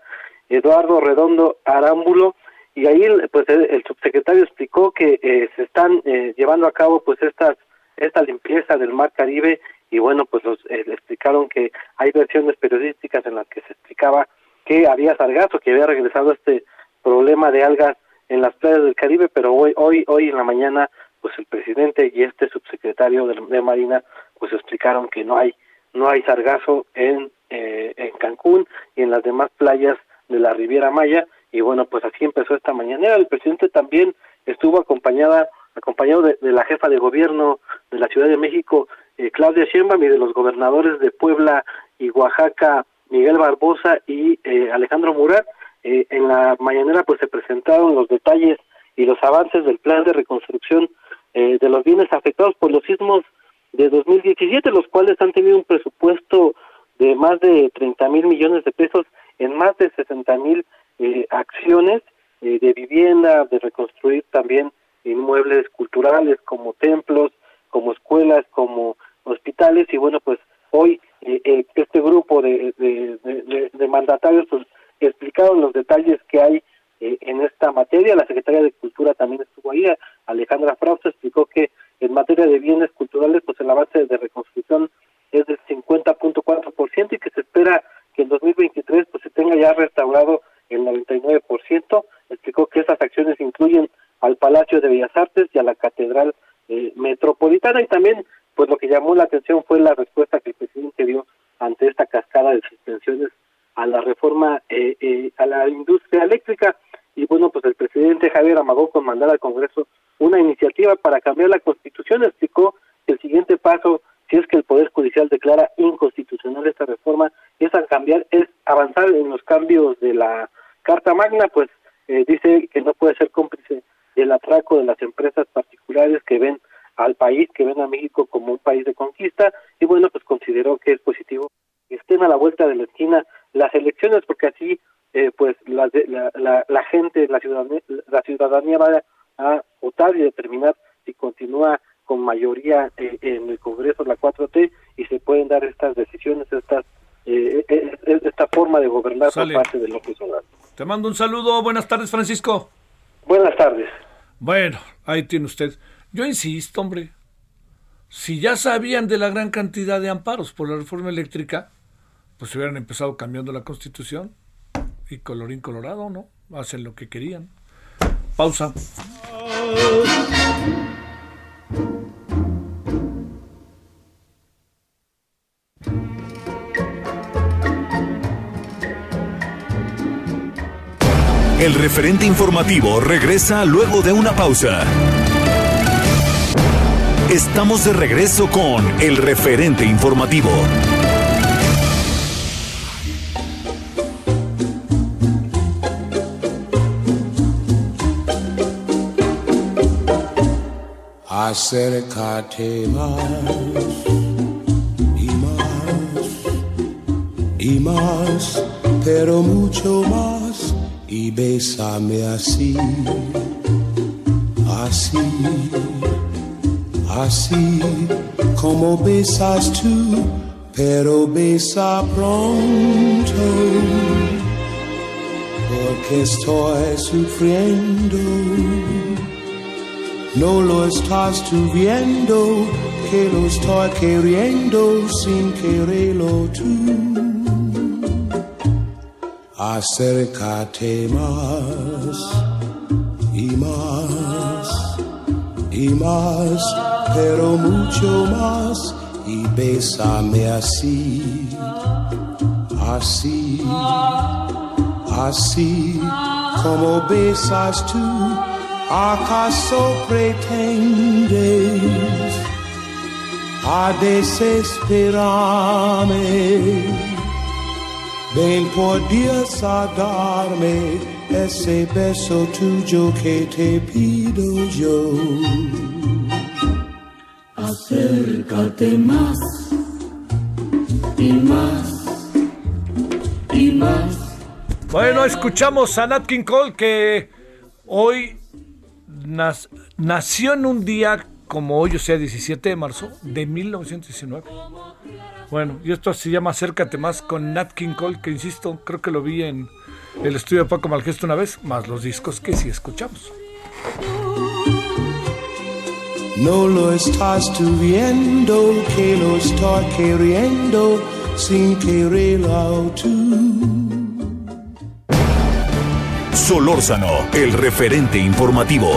Eduardo Redondo Arámbulo y ahí pues el, subsecretario explicó que eh, se están eh, llevando a cabo pues estas esta limpieza del mar Caribe y bueno pues los, eh, le explicaron que hay versiones periodísticas en las que se explicaba que había sargazo que había regresado este problema de algas en las playas del Caribe pero hoy hoy hoy en la mañana pues el presidente y este subsecretario de, Marina pues explicaron que no hay no hay sargazo en eh, en Cancún y en las demás playas de la Riviera Maya. Y bueno pues así empezó esta mañanera. El presidente también estuvo acompañada acompañado de, la jefa de gobierno de la Ciudad de México eh, Claudia Sheinbaum y de los gobernadores de Puebla y Oaxaca Miguel Barbosa y eh, Alejandro Murat. En la mañanera pues se presentaron los detalles y los avances del plan de reconstrucción de los bienes afectados por los sismos de 2017 los cuales han tenido un presupuesto de más de 30 mil millones de pesos en más de 60 mil eh, acciones eh, de vivienda, de reconstruir también inmuebles culturales como templos, como escuelas, como hospitales y bueno pues hoy eh, este grupo de, de, de, mandatarios pues explicaron los detalles que hay en esta materia. La Secretaría de Cultura también estuvo ahí. Alejandra Frausto explicó que en materia de bienes culturales, pues el avance de reconstrucción es del 50.4% y que se espera que en 2023 pues se tenga ya restaurado el 99%. Explicó que estas acciones incluyen al Palacio de Bellas Artes y a la Catedral eh, Metropolitana y también pues lo que llamó la atención fue la respuesta que el presidente dio ante esta cascada de suspensiones a la reforma eh, eh, a la industria eléctrica y bueno pues el presidente Javier amagó con mandar al Congreso una iniciativa para cambiar la Constitución explicó que el siguiente paso si es que el Poder Judicial declara inconstitucional esta reforma es a cambiar es avanzar en los cambios de la Carta Magna pues eh, dice que no puede ser cómplice del atraco de las empresas particulares que ven al país, que ven a México como un país de conquista, y bueno, pues consideró que es positivo que estén a la vuelta de la esquina las elecciones, porque así, eh, pues, la, la, la, gente, la ciudadanía, la ciudadanía va a votar y determinar si continúa con mayoría eh, en el Congreso la 4T y se pueden dar estas decisiones, estas eh, esta forma de gobernar por parte de López Obrador. Te mando un saludo. Buenas tardes, Francisco. Buenas tardes. Bueno, ahí tiene usted. Yo insisto, hombre, si ya sabían de la gran cantidad de amparos por la reforma eléctrica, pues hubieran empezado cambiando la constitución y colorín colorado, ¿no? Hacen lo que querían. Pausa. El referente informativo regresa luego de una pausa. Estamos de regreso con el referente informativo. Acércate más y más y más, pero mucho más y bésame así, así, así como besas tú, pero besa pronto, porque estoy sufriendo. No lo estás tú viendo, que lo estoy queriendo sin quererlo tú acércate más y más y más, pero mucho más y bésame así, así, así como besas tú. ¿Acaso pretendes a desesperarme? Ven por Dios a darme ese beso tuyo que te pido yo. Acércate más y más y más. Bueno, escuchamos a Nat King Cole que hoy nació en un día como hoy, o sea, 17 de marzo de 1919. Bueno, y esto se llama Acércate más con Nat King Cole, que insisto, creo que lo vi en el estudio de Paco Malgesto una vez, más los discos que sí escuchamos. No lo estás tú viendo, que lo estoy queriendo sin quererlo tú. Solórzano, el referente informativo.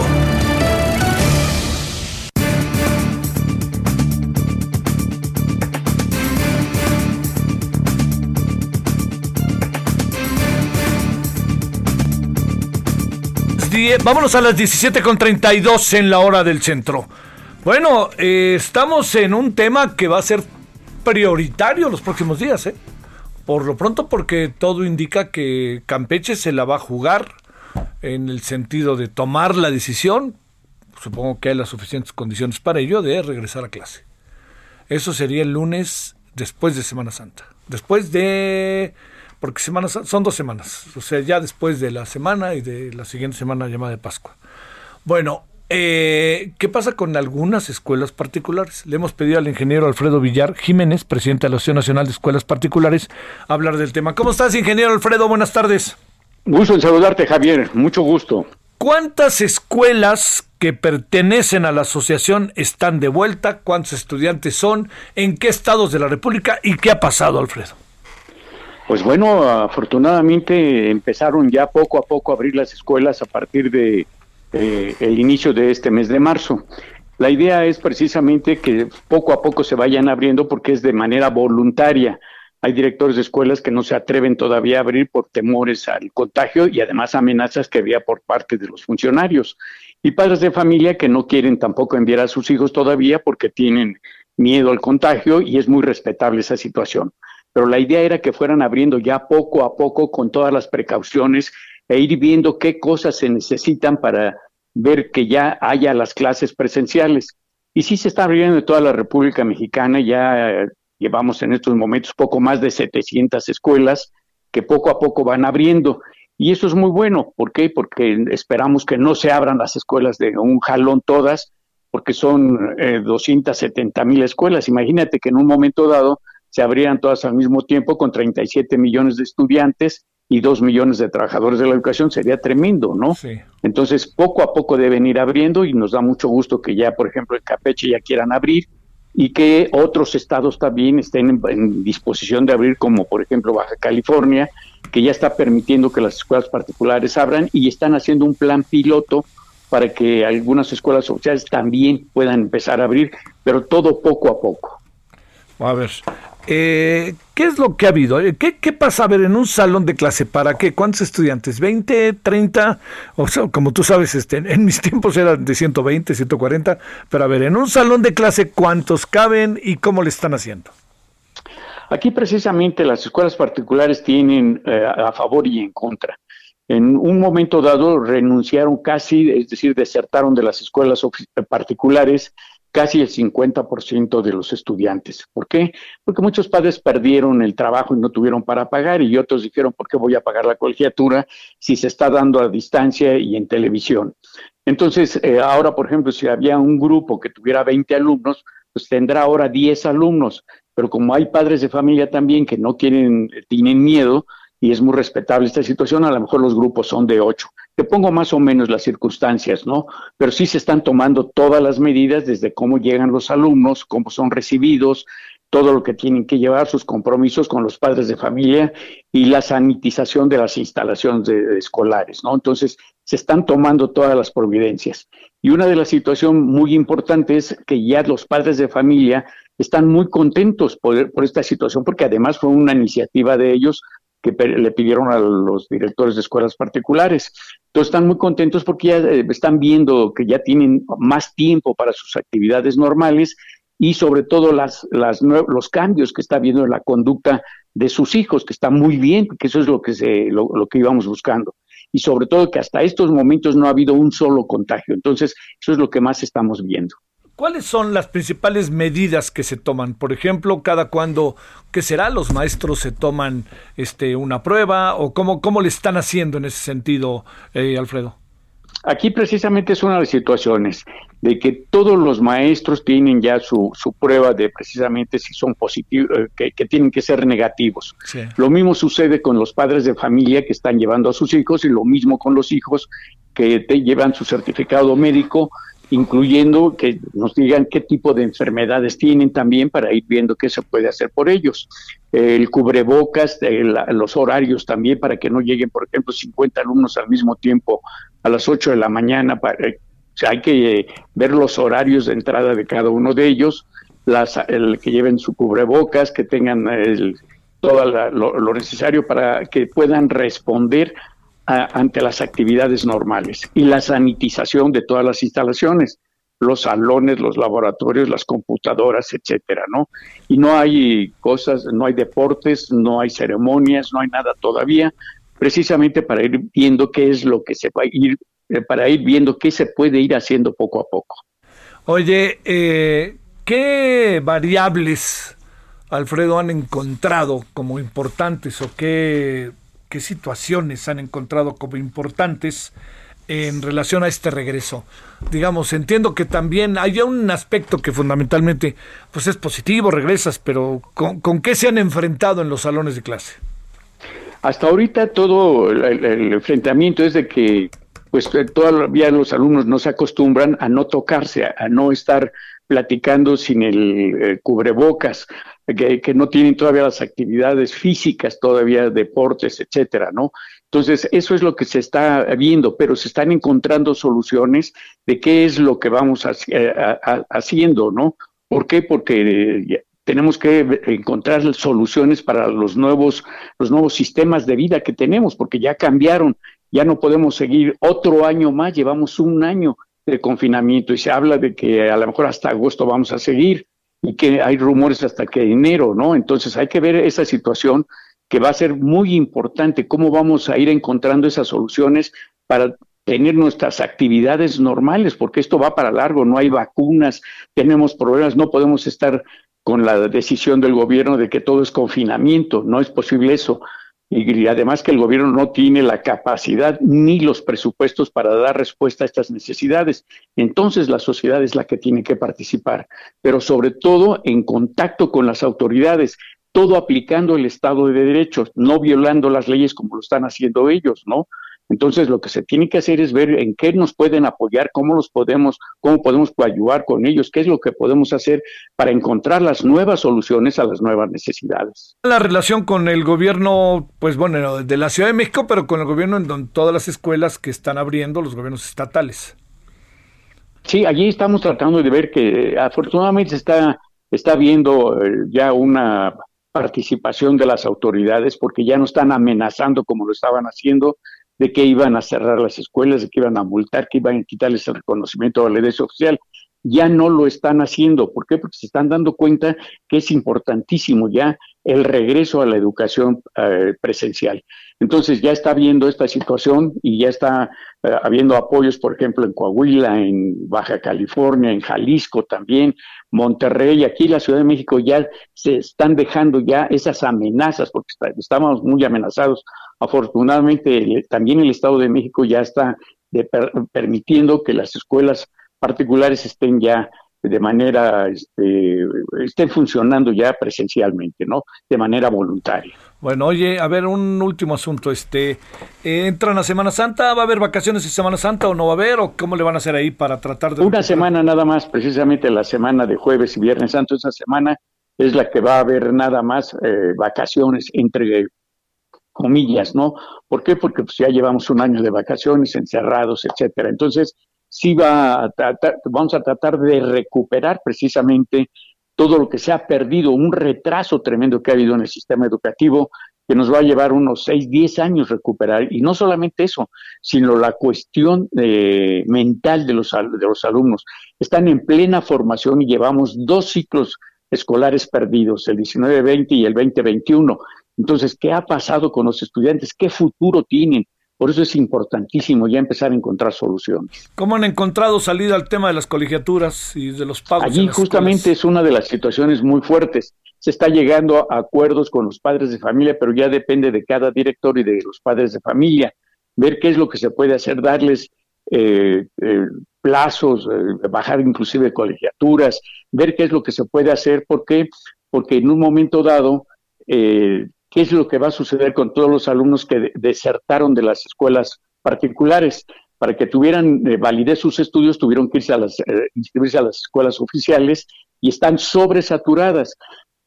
Vámonos a las 17.32 en la hora del centro. Bueno, eh, estamos en un tema que va a ser prioritario los próximos días, ¿eh? Por lo pronto porque todo indica que Campeche se la va a jugar en el sentido de tomar la decisión, supongo que hay las suficientes condiciones para ello, de regresar a clase. Eso sería el lunes después de Semana Santa. Después de porque semanas, son dos semanas, o sea, ya después de la semana y de la siguiente semana llamada de Pascua. Bueno, eh, ¿qué pasa con algunas escuelas particulares? Le hemos pedido al ingeniero Alfredo Villar Jiménez, presidente de la Asociación Nacional de Escuelas Particulares, hablar del tema. ¿Cómo estás, ingeniero Alfredo? Buenas tardes. Gusto en saludarte, Javier. Mucho gusto. ¿Cuántas escuelas que pertenecen a la asociación están de vuelta? ¿Cuántos estudiantes son? ¿En qué estados de la República? ¿Y qué ha pasado, Alfredo? Pues bueno, afortunadamente empezaron ya poco a poco a abrir las escuelas a partir de eh, el inicio de este mes de marzo. La idea es precisamente que poco a poco se vayan abriendo porque es de manera voluntaria. Hay directores de escuelas que no se atreven todavía a abrir por temores al contagio y además amenazas que había por parte de los funcionarios. Y padres de familia que no quieren tampoco enviar a sus hijos todavía porque tienen miedo al contagio y es muy respetable esa situación. Pero la idea era que fueran abriendo ya poco a poco con todas las precauciones e ir viendo qué cosas se necesitan para ver que ya haya las clases presenciales. Y sí se está abriendo en toda la República Mexicana, ya eh, llevamos en estos momentos poco más de 700 escuelas que poco a poco van abriendo. Y eso es muy bueno. ¿Por qué? Porque esperamos que no se abran las escuelas de un jalón todas, porque son 270 eh, mil escuelas. Imagínate que en un momento dado se abrieran todas al mismo tiempo con 37 millones de estudiantes y dos millones de trabajadores de la educación sería tremendo, ¿no? Sí. Entonces, poco a poco deben ir abriendo y nos da mucho gusto que ya, por ejemplo, el Capeche ya quieran abrir y que otros estados también estén en, disposición de abrir, como por ejemplo Baja California, que ya está permitiendo que las escuelas particulares abran y están haciendo un plan piloto para que algunas escuelas oficiales también puedan empezar a abrir, pero todo poco a poco. A ver, eh, ¿qué es lo que ha habido? Eh, ¿Qué, ¿Qué, pasa a ver en un salón de clase? ¿Para qué? ¿Cuántos estudiantes? ¿20, 30? O sea, como tú sabes, este, en mis [LAUGHS] tiempos eran de 120, 140, pero a ver, en un salón de clase, ¿cuántos caben y cómo le están haciendo? Aquí precisamente las escuelas particulares tienen eh, a favor y en contra. En un momento dado renunciaron casi, es decir, desertaron de las escuelas particulares casi el 50% de los estudiantes. ¿Por qué? Porque muchos padres perdieron el trabajo y no tuvieron para pagar y otros dijeron, ¿por qué voy a pagar la colegiatura si se está dando a distancia y en televisión? Entonces, eh, ahora, por ejemplo, si había un grupo que tuviera 20 alumnos, pues tendrá ahora 10 alumnos, pero como hay padres de familia también que no quieren, tienen miedo, y es muy respetable esta situación, a lo mejor los grupos son de 8. Te pongo más o menos las circunstancias, ¿no? Pero sí se están tomando todas las medidas desde cómo llegan los alumnos, cómo son recibidos, todo lo que tienen que llevar, sus compromisos con los padres de familia y la sanitización de las instalaciones escolares, ¿no? Entonces, se están tomando todas las providencias. Y una de las situaciones muy importantes es que ya los padres de familia están muy contentos por esta situación, porque además fue una iniciativa de ellos que le pidieron a los directores de escuelas particulares. Entonces están muy contentos porque ya eh, están viendo que ya tienen más tiempo para sus actividades normales y sobre todo las, las, los cambios que está viendo en la conducta de sus hijos, que está muy bien, que eso es lo que, se, lo, lo que íbamos buscando. Y sobre todo que hasta estos momentos no ha habido un solo contagio. Entonces, eso es lo que más estamos viendo. ¿Cuáles son las principales medidas que se toman? Por ejemplo, cada cuándo, ¿qué será? ¿Los maestros se toman este, una prueba o cómo, cómo le están haciendo en ese sentido, eh, Alfredo? Aquí precisamente es una de las situaciones de que todos los maestros tienen ya su, su prueba de precisamente si son positivos, eh, que, tienen que ser negativos. Lo mismo sucede con los padres de familia que están llevando a sus hijos y lo mismo con los hijos que te llevan su certificado médico incluyendo que nos digan qué tipo de enfermedades tienen también para ir viendo qué se puede hacer por ellos. El cubrebocas, los horarios también para que no lleguen, por ejemplo, 50 alumnos al mismo tiempo a las 8 de la mañana. Para, hay que eh, ver los horarios de entrada de cada uno de ellos, las, el, que lleven su cubrebocas, que tengan todo lo necesario para que puedan responder ante las actividades normales y la sanitización de todas las instalaciones, los salones, los laboratorios, las computadoras, etcétera, ¿no? Y no hay cosas, no hay deportes, no hay ceremonias, no hay nada todavía, precisamente para ir viendo qué es lo que se va a ir, eh, para ir viendo qué se puede ir haciendo poco a poco. Oye, eh, ¿qué variables, Alfredo, han encontrado como importantes o qué qué situaciones han encontrado como importantes en relación a este regreso. Digamos, entiendo que también hay un aspecto que fundamentalmente pues es positivo, regresas, pero ¿con, qué se han enfrentado en los salones de clase? Hasta ahorita todo el, enfrentamiento es de que pues todavía los alumnos no se acostumbran a no tocarse, a, no estar platicando sin el, cubrebocas. Que, no tienen todavía las actividades físicas, todavía deportes, etcétera, ¿no? Entonces, eso es lo que se está viendo, pero se están encontrando soluciones de qué es lo que vamos haciendo, ¿no? ¿Por qué? Porque tenemos que encontrar soluciones para los nuevos, los nuevos sistemas de vida que tenemos, porque ya cambiaron, ya no podemos seguir otro año más, llevamos un año de confinamiento y se habla de que a lo mejor hasta agosto vamos a seguir y que hay rumores hasta que enero, ¿no? Entonces hay que ver esa situación que va a ser muy importante, cómo vamos a ir encontrando esas soluciones para tener nuestras actividades normales, porque esto va para largo, no hay vacunas, tenemos problemas, no podemos estar con la decisión del gobierno de que todo es confinamiento, no es posible eso. Y además que el gobierno no tiene la capacidad ni los presupuestos para dar respuesta a estas necesidades. Entonces la sociedad es la que tiene que participar, pero sobre todo en contacto con las autoridades, todo aplicando el Estado de Derecho, no violando las leyes como lo están haciendo ellos, ¿no? Entonces, lo que se tiene que hacer es ver en qué nos pueden apoyar, cómo los podemos, cómo podemos ayudar con ellos, qué es lo que podemos hacer para encontrar las nuevas soluciones a las nuevas necesidades. La relación con el gobierno, pues bueno, de la Ciudad de México, pero con el gobierno en todas las escuelas que están abriendo los gobiernos estatales. Sí, allí estamos tratando de ver que afortunadamente está, está viendo eh, ya una participación de las autoridades porque ya no están amenazando como lo estaban haciendo de que iban a cerrar las escuelas, de que iban a multar, que iban a quitarles el reconocimiento de la ley oficial. Ya no lo están haciendo. ¿Por qué? Porque se están dando cuenta que es importantísimo ya el regreso a la educación eh, presencial. Entonces ya está viendo esta situación y ya está eh, habiendo apoyos, por ejemplo, en Coahuila, en Baja California, en Jalisco también, Monterrey, aquí la Ciudad de México ya se están dejando ya esas amenazas, porque estábamos muy amenazados Afortunadamente, también el Estado de México ya está permitiendo que las escuelas particulares estén ya de manera, este, estén funcionando ya presencialmente, ¿no? De manera voluntaria. Bueno, oye, a ver, un último asunto, este, ¿entran a Semana Santa? ¿Va a haber vacaciones en Semana Santa o no va a haber? ¿O cómo le van a hacer ahí para tratar de... Una semana nada más, precisamente la semana de jueves y viernes santo, esa semana es la que va a haber nada más eh, vacaciones entre comillas, ¿no? ¿Por qué? Porque pues ya llevamos un año de vacaciones, encerrados, etcétera. Entonces, sí va a tratar, vamos a tratar de recuperar precisamente todo lo que se ha perdido, un retraso tremendo que ha habido en el sistema educativo, que nos va a llevar unos 6, 10 años recuperar. Y no solamente eso, sino la cuestión eh, mental de los, de los alumnos. Están en plena formación y llevamos dos ciclos escolares perdidos, el 19-20 y el 2021. Entonces, ¿qué ha pasado con los estudiantes? ¿Qué futuro tienen? Por eso es importantísimo ya empezar a encontrar soluciones. ¿Cómo han encontrado salida al tema de las colegiaturas y de los pagos? Allí justamente es una de las situaciones muy fuertes. Se está llegando a acuerdos con los padres de familia, pero ya depende de cada director y de los padres de familia. Ver qué es lo que se puede hacer, darles eh, eh, plazos, eh, bajar inclusive colegiaturas, ver qué es lo que se puede hacer. ¿Por qué? Porque en un momento dado qué es lo que va a suceder con todos los alumnos que desertaron de las escuelas particulares. Para que tuvieran eh, validez sus estudios, tuvieron que irse a las, eh, inscribirse a las escuelas oficiales y están sobresaturadas.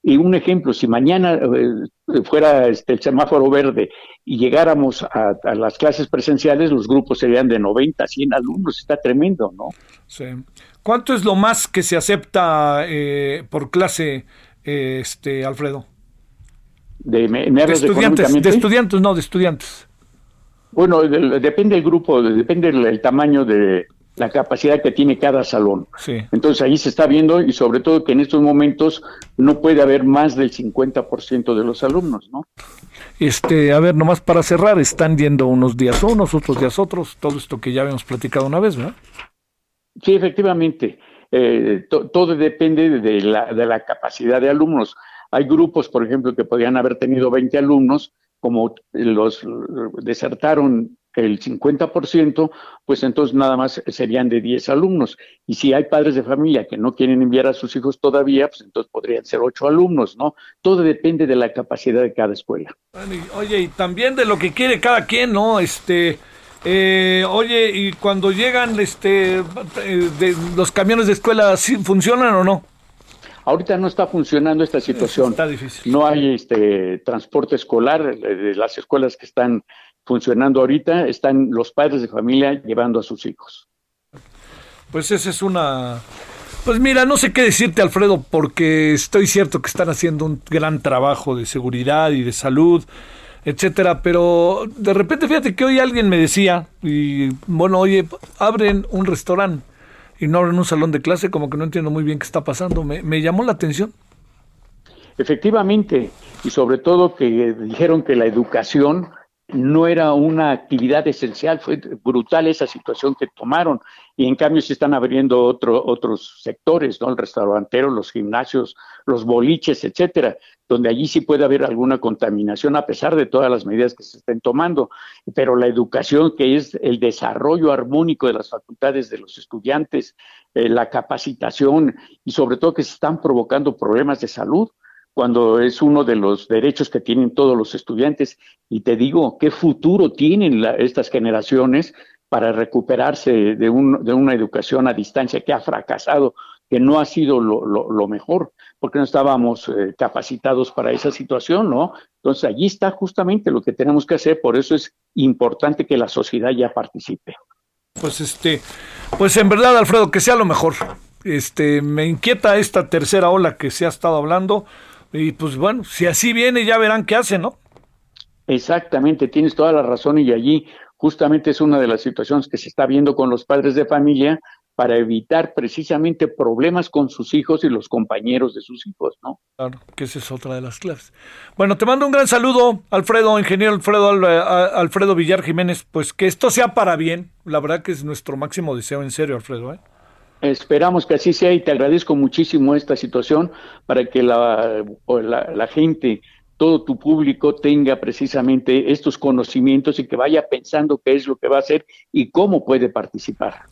Y un ejemplo, si mañana eh, fuera este, el semáforo verde y llegáramos a, las clases presenciales, los grupos serían de 90, 100 alumnos. Está tremendo, ¿no? Sí. ¿Cuánto es lo más que se acepta por clase, este, Alfredo? De, estudiantes, de estudiantes, no, de estudiantes. Bueno, depende del grupo, depende del tamaño de la capacidad que tiene cada salón. Sí. Entonces ahí se está viendo y sobre todo que en estos momentos no puede haber más del 50% de los alumnos, ¿no? Este, a ver, nomás para cerrar, están yendo unos días unos, otros días otros, todo esto que ya habíamos platicado una vez, ¿verdad? Sí, efectivamente. Eh, todo depende de la, de la capacidad de alumnos. Hay grupos, por ejemplo, que podrían haber tenido 20 alumnos, como los desertaron el 50%, pues entonces nada más serían de 10 alumnos. Y si hay padres de familia que no quieren enviar a sus hijos todavía, pues entonces podrían ser 8 alumnos, ¿no? Todo depende de la capacidad de cada escuela. Oye, y también de lo que quiere cada quien, ¿no? Este, eh, oye, y cuando llegan este, eh, de, los camiones de escuela, ¿funcionan o no? Ahorita no está funcionando esta situación. Está difícil. No hay este transporte escolar de las escuelas que están funcionando ahorita, están los padres de familia llevando a sus hijos. Pues esa es una... Pues mira, no sé qué decirte, Alfredo, porque estoy cierto que están haciendo un gran trabajo de seguridad y de salud, etcétera, pero de repente fíjate que hoy alguien me decía, y bueno, oye, abren un restaurante y no abren un salón de clase, como que no entiendo muy bien qué está pasando. Me, me llamó la atención. Efectivamente, y sobre todo que dijeron que la educación no era una actividad esencial, fue brutal esa situación que tomaron y en cambio se están abriendo otro, otros sectores, ¿no? El restaurantero, los gimnasios, los boliches, etcétera, donde allí sí puede haber alguna contaminación a pesar de todas las medidas que se estén tomando, pero la educación que es el desarrollo armónico de las facultades de los estudiantes, eh, la capacitación y sobre todo que se están provocando problemas de salud, cuando es uno de los derechos que tienen todos los estudiantes. Y te digo, ¿qué futuro tienen estas generaciones para recuperarse de, un, de, una educación a distancia que ha fracasado, que no ha sido lo, lo, mejor, porque no estábamos eh, capacitados para esa situación, ¿no? Entonces allí está justamente lo que tenemos que hacer, por eso es importante que la sociedad ya participe. Pues este, pues en verdad, Alfredo, que sea lo mejor. Este, me inquieta esta tercera ola que se ha estado hablando y pues bueno, si así viene ya verán qué hace, ¿no? Exactamente, tienes toda la razón y allí justamente es una de las situaciones que se está viendo con los padres de familia para evitar precisamente problemas con sus hijos y los compañeros de sus hijos, ¿no? Claro, que esa es otra de las claves. Bueno, te mando un gran saludo, Alfredo, ingeniero Alfredo, Alfredo Villar Jiménez, pues que esto sea para bien, la verdad que es nuestro máximo deseo, en serio, Alfredo, ¿eh? Esperamos que así sea y te agradezco muchísimo esta situación para que la, la, gente, todo tu público tenga precisamente estos conocimientos y que vaya pensando qué es lo que va a hacer y cómo puede participar.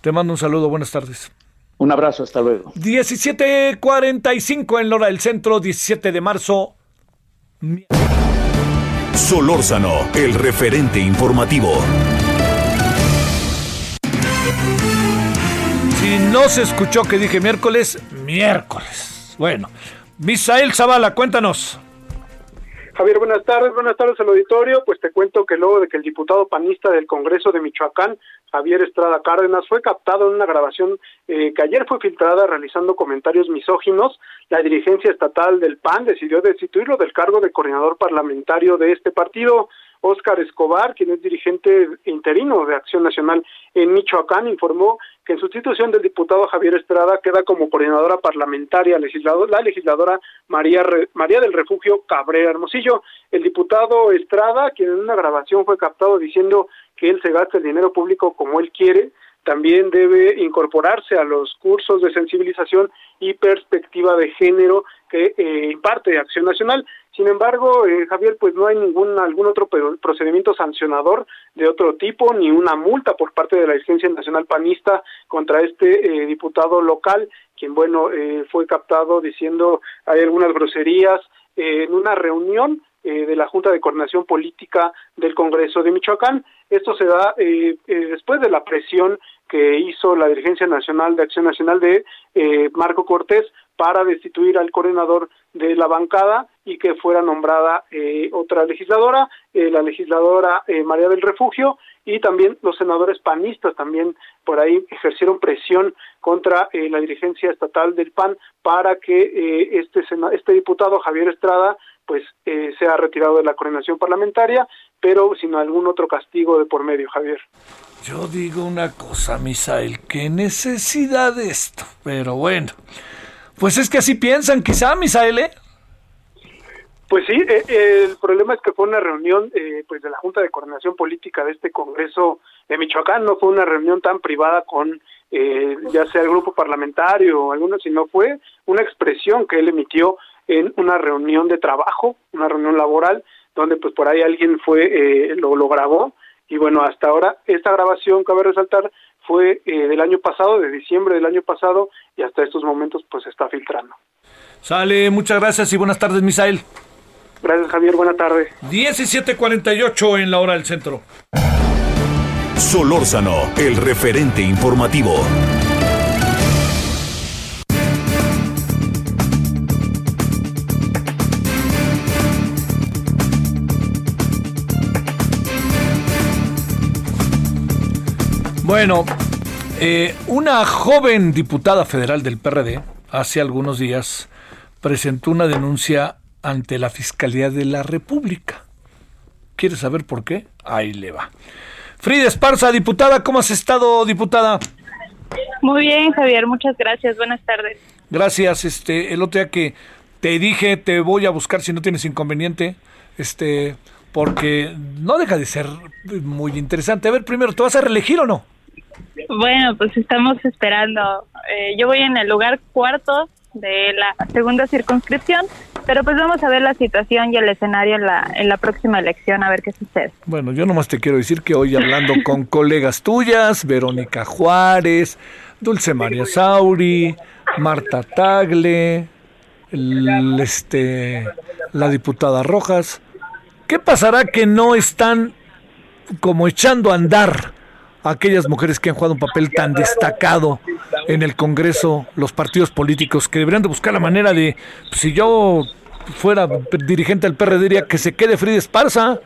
Te mando un saludo, buenas tardes. Un abrazo, hasta luego. 17:45 en Lora del Centro, 17 de marzo. Solórzano, el referente informativo. Si no se escuchó que dije miércoles, miércoles. Bueno, Misael Zavala, cuéntanos. Javier, buenas tardes, buenas tardes al auditorio. Pues te cuento que luego de que el diputado panista del Congreso de Michoacán, Javier Estrada Cárdenas, fue captado en una grabación eh, que ayer fue filtrada realizando comentarios misóginos, la dirigencia estatal del PAN decidió destituirlo del cargo de coordinador parlamentario de este partido. Óscar Escobar, quien es dirigente interino de Acción Nacional en Michoacán, informó que en sustitución del diputado Javier Estrada queda como coordinadora parlamentaria la legisladora María, María del Refugio Cabrera Hermosillo. El diputado Estrada, quien en una grabación fue captado diciendo que él se gasta el dinero público como él quiere, también debe incorporarse a los cursos de sensibilización y perspectiva de género que eh, imparte Acción Nacional. Sin embargo, eh, Javier, pues no hay ningún algún otro procedimiento sancionador de otro tipo, ni una multa por parte de la Agencia Nacional Panista contra este eh, diputado local, quien, bueno, eh, fue captado diciendo hay algunas groserías en una reunión de la Junta de Coordinación Política del Congreso de Michoacán. Esto se da después de la presión que hizo la Dirigencia Nacional de Acción Nacional de Marco Cortés para destituir al coordinador de la bancada y que fuera nombrada eh, otra legisladora, eh, la legisladora eh, María del Refugio, y también los senadores panistas también por ahí ejercieron presión contra la dirigencia estatal del PAN para que este, este diputado Javier Estrada pues sea retirado de la coordinación parlamentaria, pero sin algún otro castigo de por medio, Javier. Yo digo una cosa, Misael, qué necesidad esto, pero bueno. Pues es que así piensan, quizá, Misael, ¿eh? Pues sí, eh, el problema es que fue una reunión eh, pues de la Junta de Coordinación Política de este Congreso de Michoacán, no fue una reunión tan privada con eh, ya sea el grupo parlamentario o alguno, sino fue una expresión que él emitió en una reunión de trabajo, una reunión laboral, donde pues por ahí alguien fue, lo, lo grabó y bueno, hasta ahora esta grabación, cabe resaltar, fue eh, del año pasado, de diciembre del año pasado, y hasta estos momentos pues está filtrando. Sale, muchas gracias y buenas tardes, Misael. Gracias, Javier. Buena tarde. 17.48 en la hora del centro. Solórzano, el referente informativo. Bueno, eh, una joven diputada federal del PRD hace algunos días presentó una denuncia ante la Fiscalía de la República. ¿Quieres saber por qué? Ahí le va. Frida Esparza, diputada, ¿cómo has estado, diputada? Muy bien, Javier, muchas gracias. Buenas tardes. Gracias. Este, el otro día que te dije, te voy a buscar si no tienes inconveniente, este, porque no deja de ser muy interesante. A ver, primero, ¿te vas a reelegir o no? Bueno, pues estamos esperando. Eh, yo voy en el lugar cuarto de la segunda circunscripción, pero pues vamos a ver la situación y el escenario en la, en la próxima elección, a ver qué sucede. Bueno, yo nomás te quiero decir que hoy hablando con [LAUGHS] colegas tuyas, Verónica Juárez, Dulce María Sauri, Marta Tagle, este, la diputada Rojas, ¿qué pasará que no están como echando a andar aquellas mujeres que han jugado un papel tan destacado en el Congreso, los partidos políticos, que deberían de buscar la manera de, si yo fuera dirigente del PRD, diría que se quede Frida Esparza.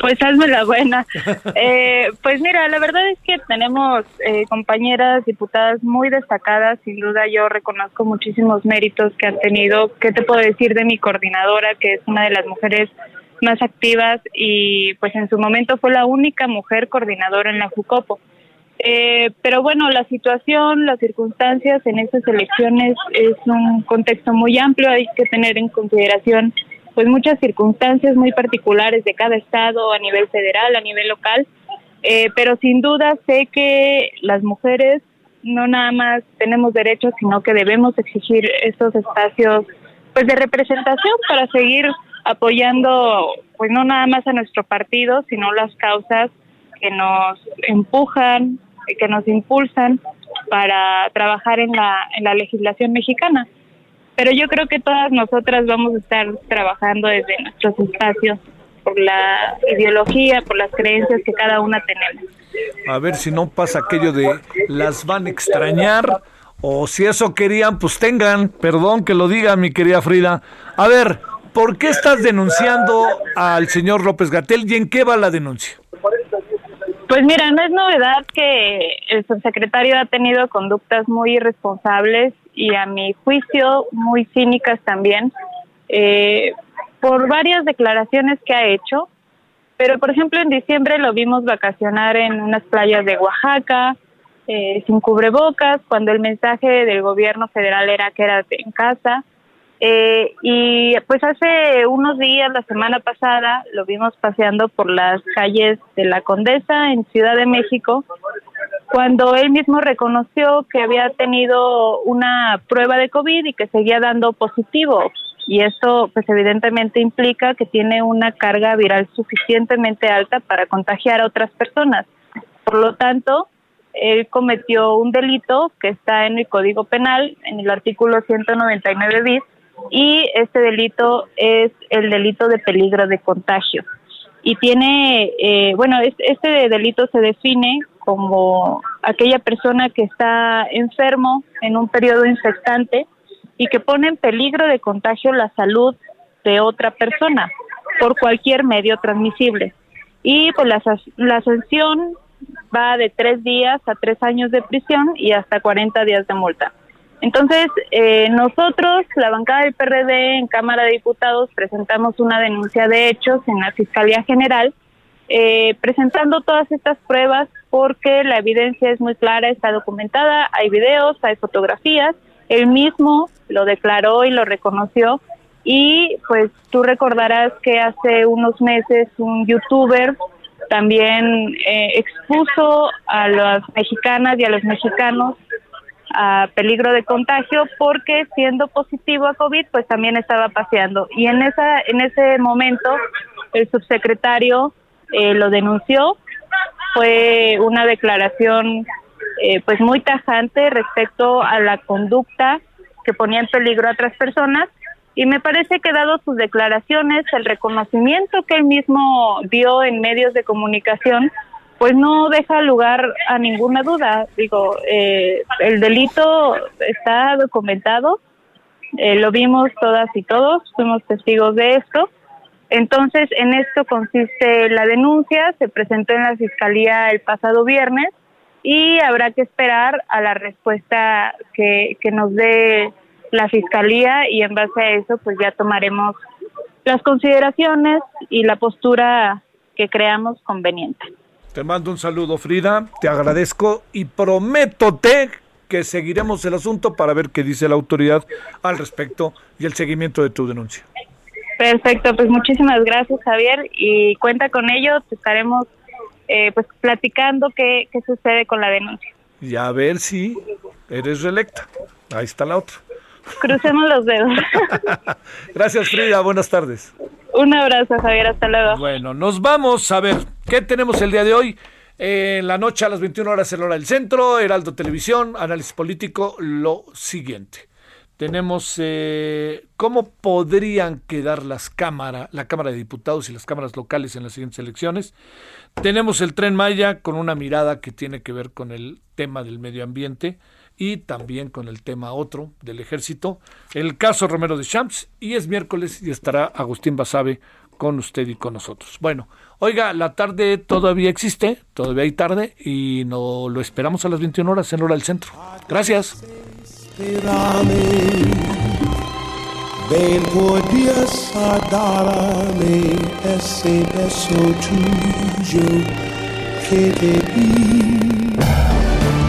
Pues hazme la buena. [LAUGHS] Eh, pues mira, la verdad es que tenemos eh, compañeras diputadas muy destacadas, sin duda yo reconozco muchísimos méritos que han tenido. ¿Qué te puedo decir de mi coordinadora, que es una de las mujeres más activas y pues en su momento fue la única mujer coordinadora en la FUCOPO. Eh, pero bueno, la situación, las circunstancias en estas elecciones es un contexto muy amplio, hay que tener en consideración pues muchas circunstancias muy particulares de cada estado a nivel federal, a nivel local, eh, pero sin duda sé que las mujeres no nada más tenemos derechos, sino que debemos exigir estos espacios pues de representación para seguir apoyando pues no nada más a nuestro partido, sino las causas que nos empujan, que nos impulsan para trabajar en la, en la legislación mexicana. Pero yo creo que todas nosotras vamos a estar trabajando desde nuestros espacios por la ideología, por las creencias que cada una tenemos. A ver si no pasa aquello de las van a extrañar o si eso querían, pues tengan, perdón que lo diga mi querida Frida. A ver, ¿por qué estás denunciando al señor López Gatel y en qué va la denuncia? Pues mira, no es novedad que el subsecretario ha tenido conductas muy irresponsables y a mi juicio muy cínicas también, eh, por varias declaraciones que ha hecho. Pero, por ejemplo, en diciembre lo vimos vacacionar en unas playas de Oaxaca, eh, sin cubrebocas, cuando el mensaje del gobierno federal era que era en casa. Eh, y pues hace unos días, la semana pasada, lo vimos paseando por las calles de la Condesa en Ciudad de México, cuando él mismo reconoció que había tenido una prueba de COVID y que seguía dando positivo. Y esto, pues evidentemente implica que tiene una carga viral suficientemente alta para contagiar a otras personas. Por lo tanto, él cometió un delito que está en el Código Penal, en el artículo 199 bis, y este delito es el delito de peligro de contagio. Y tiene, eh, bueno, este delito se define como aquella persona que está enfermo en un periodo infectante y que pone en peligro de contagio la salud de otra persona por cualquier medio transmisible. Y pues la, la sanción va de tres días a tres años de prisión y hasta 40 días de multa. Entonces, eh, nosotros, la bancada del PRD en Cámara de Diputados, presentamos una denuncia de hechos en la Fiscalía General, eh, presentando todas estas pruebas porque la evidencia es muy clara, está documentada, hay videos, hay fotografías, él mismo lo declaró y lo reconoció y pues tú recordarás que hace unos meses un youtuber también eh, expuso a las mexicanas y a los mexicanos a peligro de contagio porque siendo positivo a COVID pues también estaba paseando. Y en esa en ese momento el subsecretario eh, lo denunció. Fue una declaración eh, pues muy tajante respecto a la conducta que ponía en peligro a otras personas. Y me parece que dado sus declaraciones el reconocimiento que él mismo dio en medios de comunicación pues no deja lugar a ninguna duda. Digo, eh, el delito está documentado, eh, lo vimos todas y todos, fuimos testigos de esto. Entonces, en esto consiste la denuncia, se presentó en la Fiscalía el pasado viernes y habrá que esperar a la respuesta que, que nos dé la fiscalía y en base a eso pues ya tomaremos las consideraciones y la postura que creamos conveniente. Te mando un saludo, Frida, te agradezco y prométote que seguiremos el asunto para ver qué dice la autoridad al respecto y el seguimiento de tu denuncia. Perfecto, pues muchísimas gracias Javier y cuenta con ello, te estaremos eh, pues platicando qué, qué sucede con la denuncia. Y a ver si eres reelecta. Ahí está la otra. Crucemos los dedos. [LAUGHS] Gracias Frida, buenas tardes. Un abrazo Javier, hasta luego. Bueno, nos vamos a ver qué tenemos el día de hoy. En la noche a las 21 horas en hora del centro, Heraldo Televisión, análisis político, lo siguiente. Tenemos eh, cómo podrían quedar las cámaras, la Cámara de Diputados y las cámaras locales en las siguientes elecciones. Tenemos el tren Maya con una mirada que tiene que ver con el tema del medio ambiente y también con el tema otro del ejército, el caso Romero de Champs, y es miércoles y estará Agustín Basabe con usted y con nosotros. Bueno, oiga, la tarde todavía existe, todavía hay tarde y no lo esperamos a las 21 horas en hora del centro. Gracias. Ese beso tuyo que.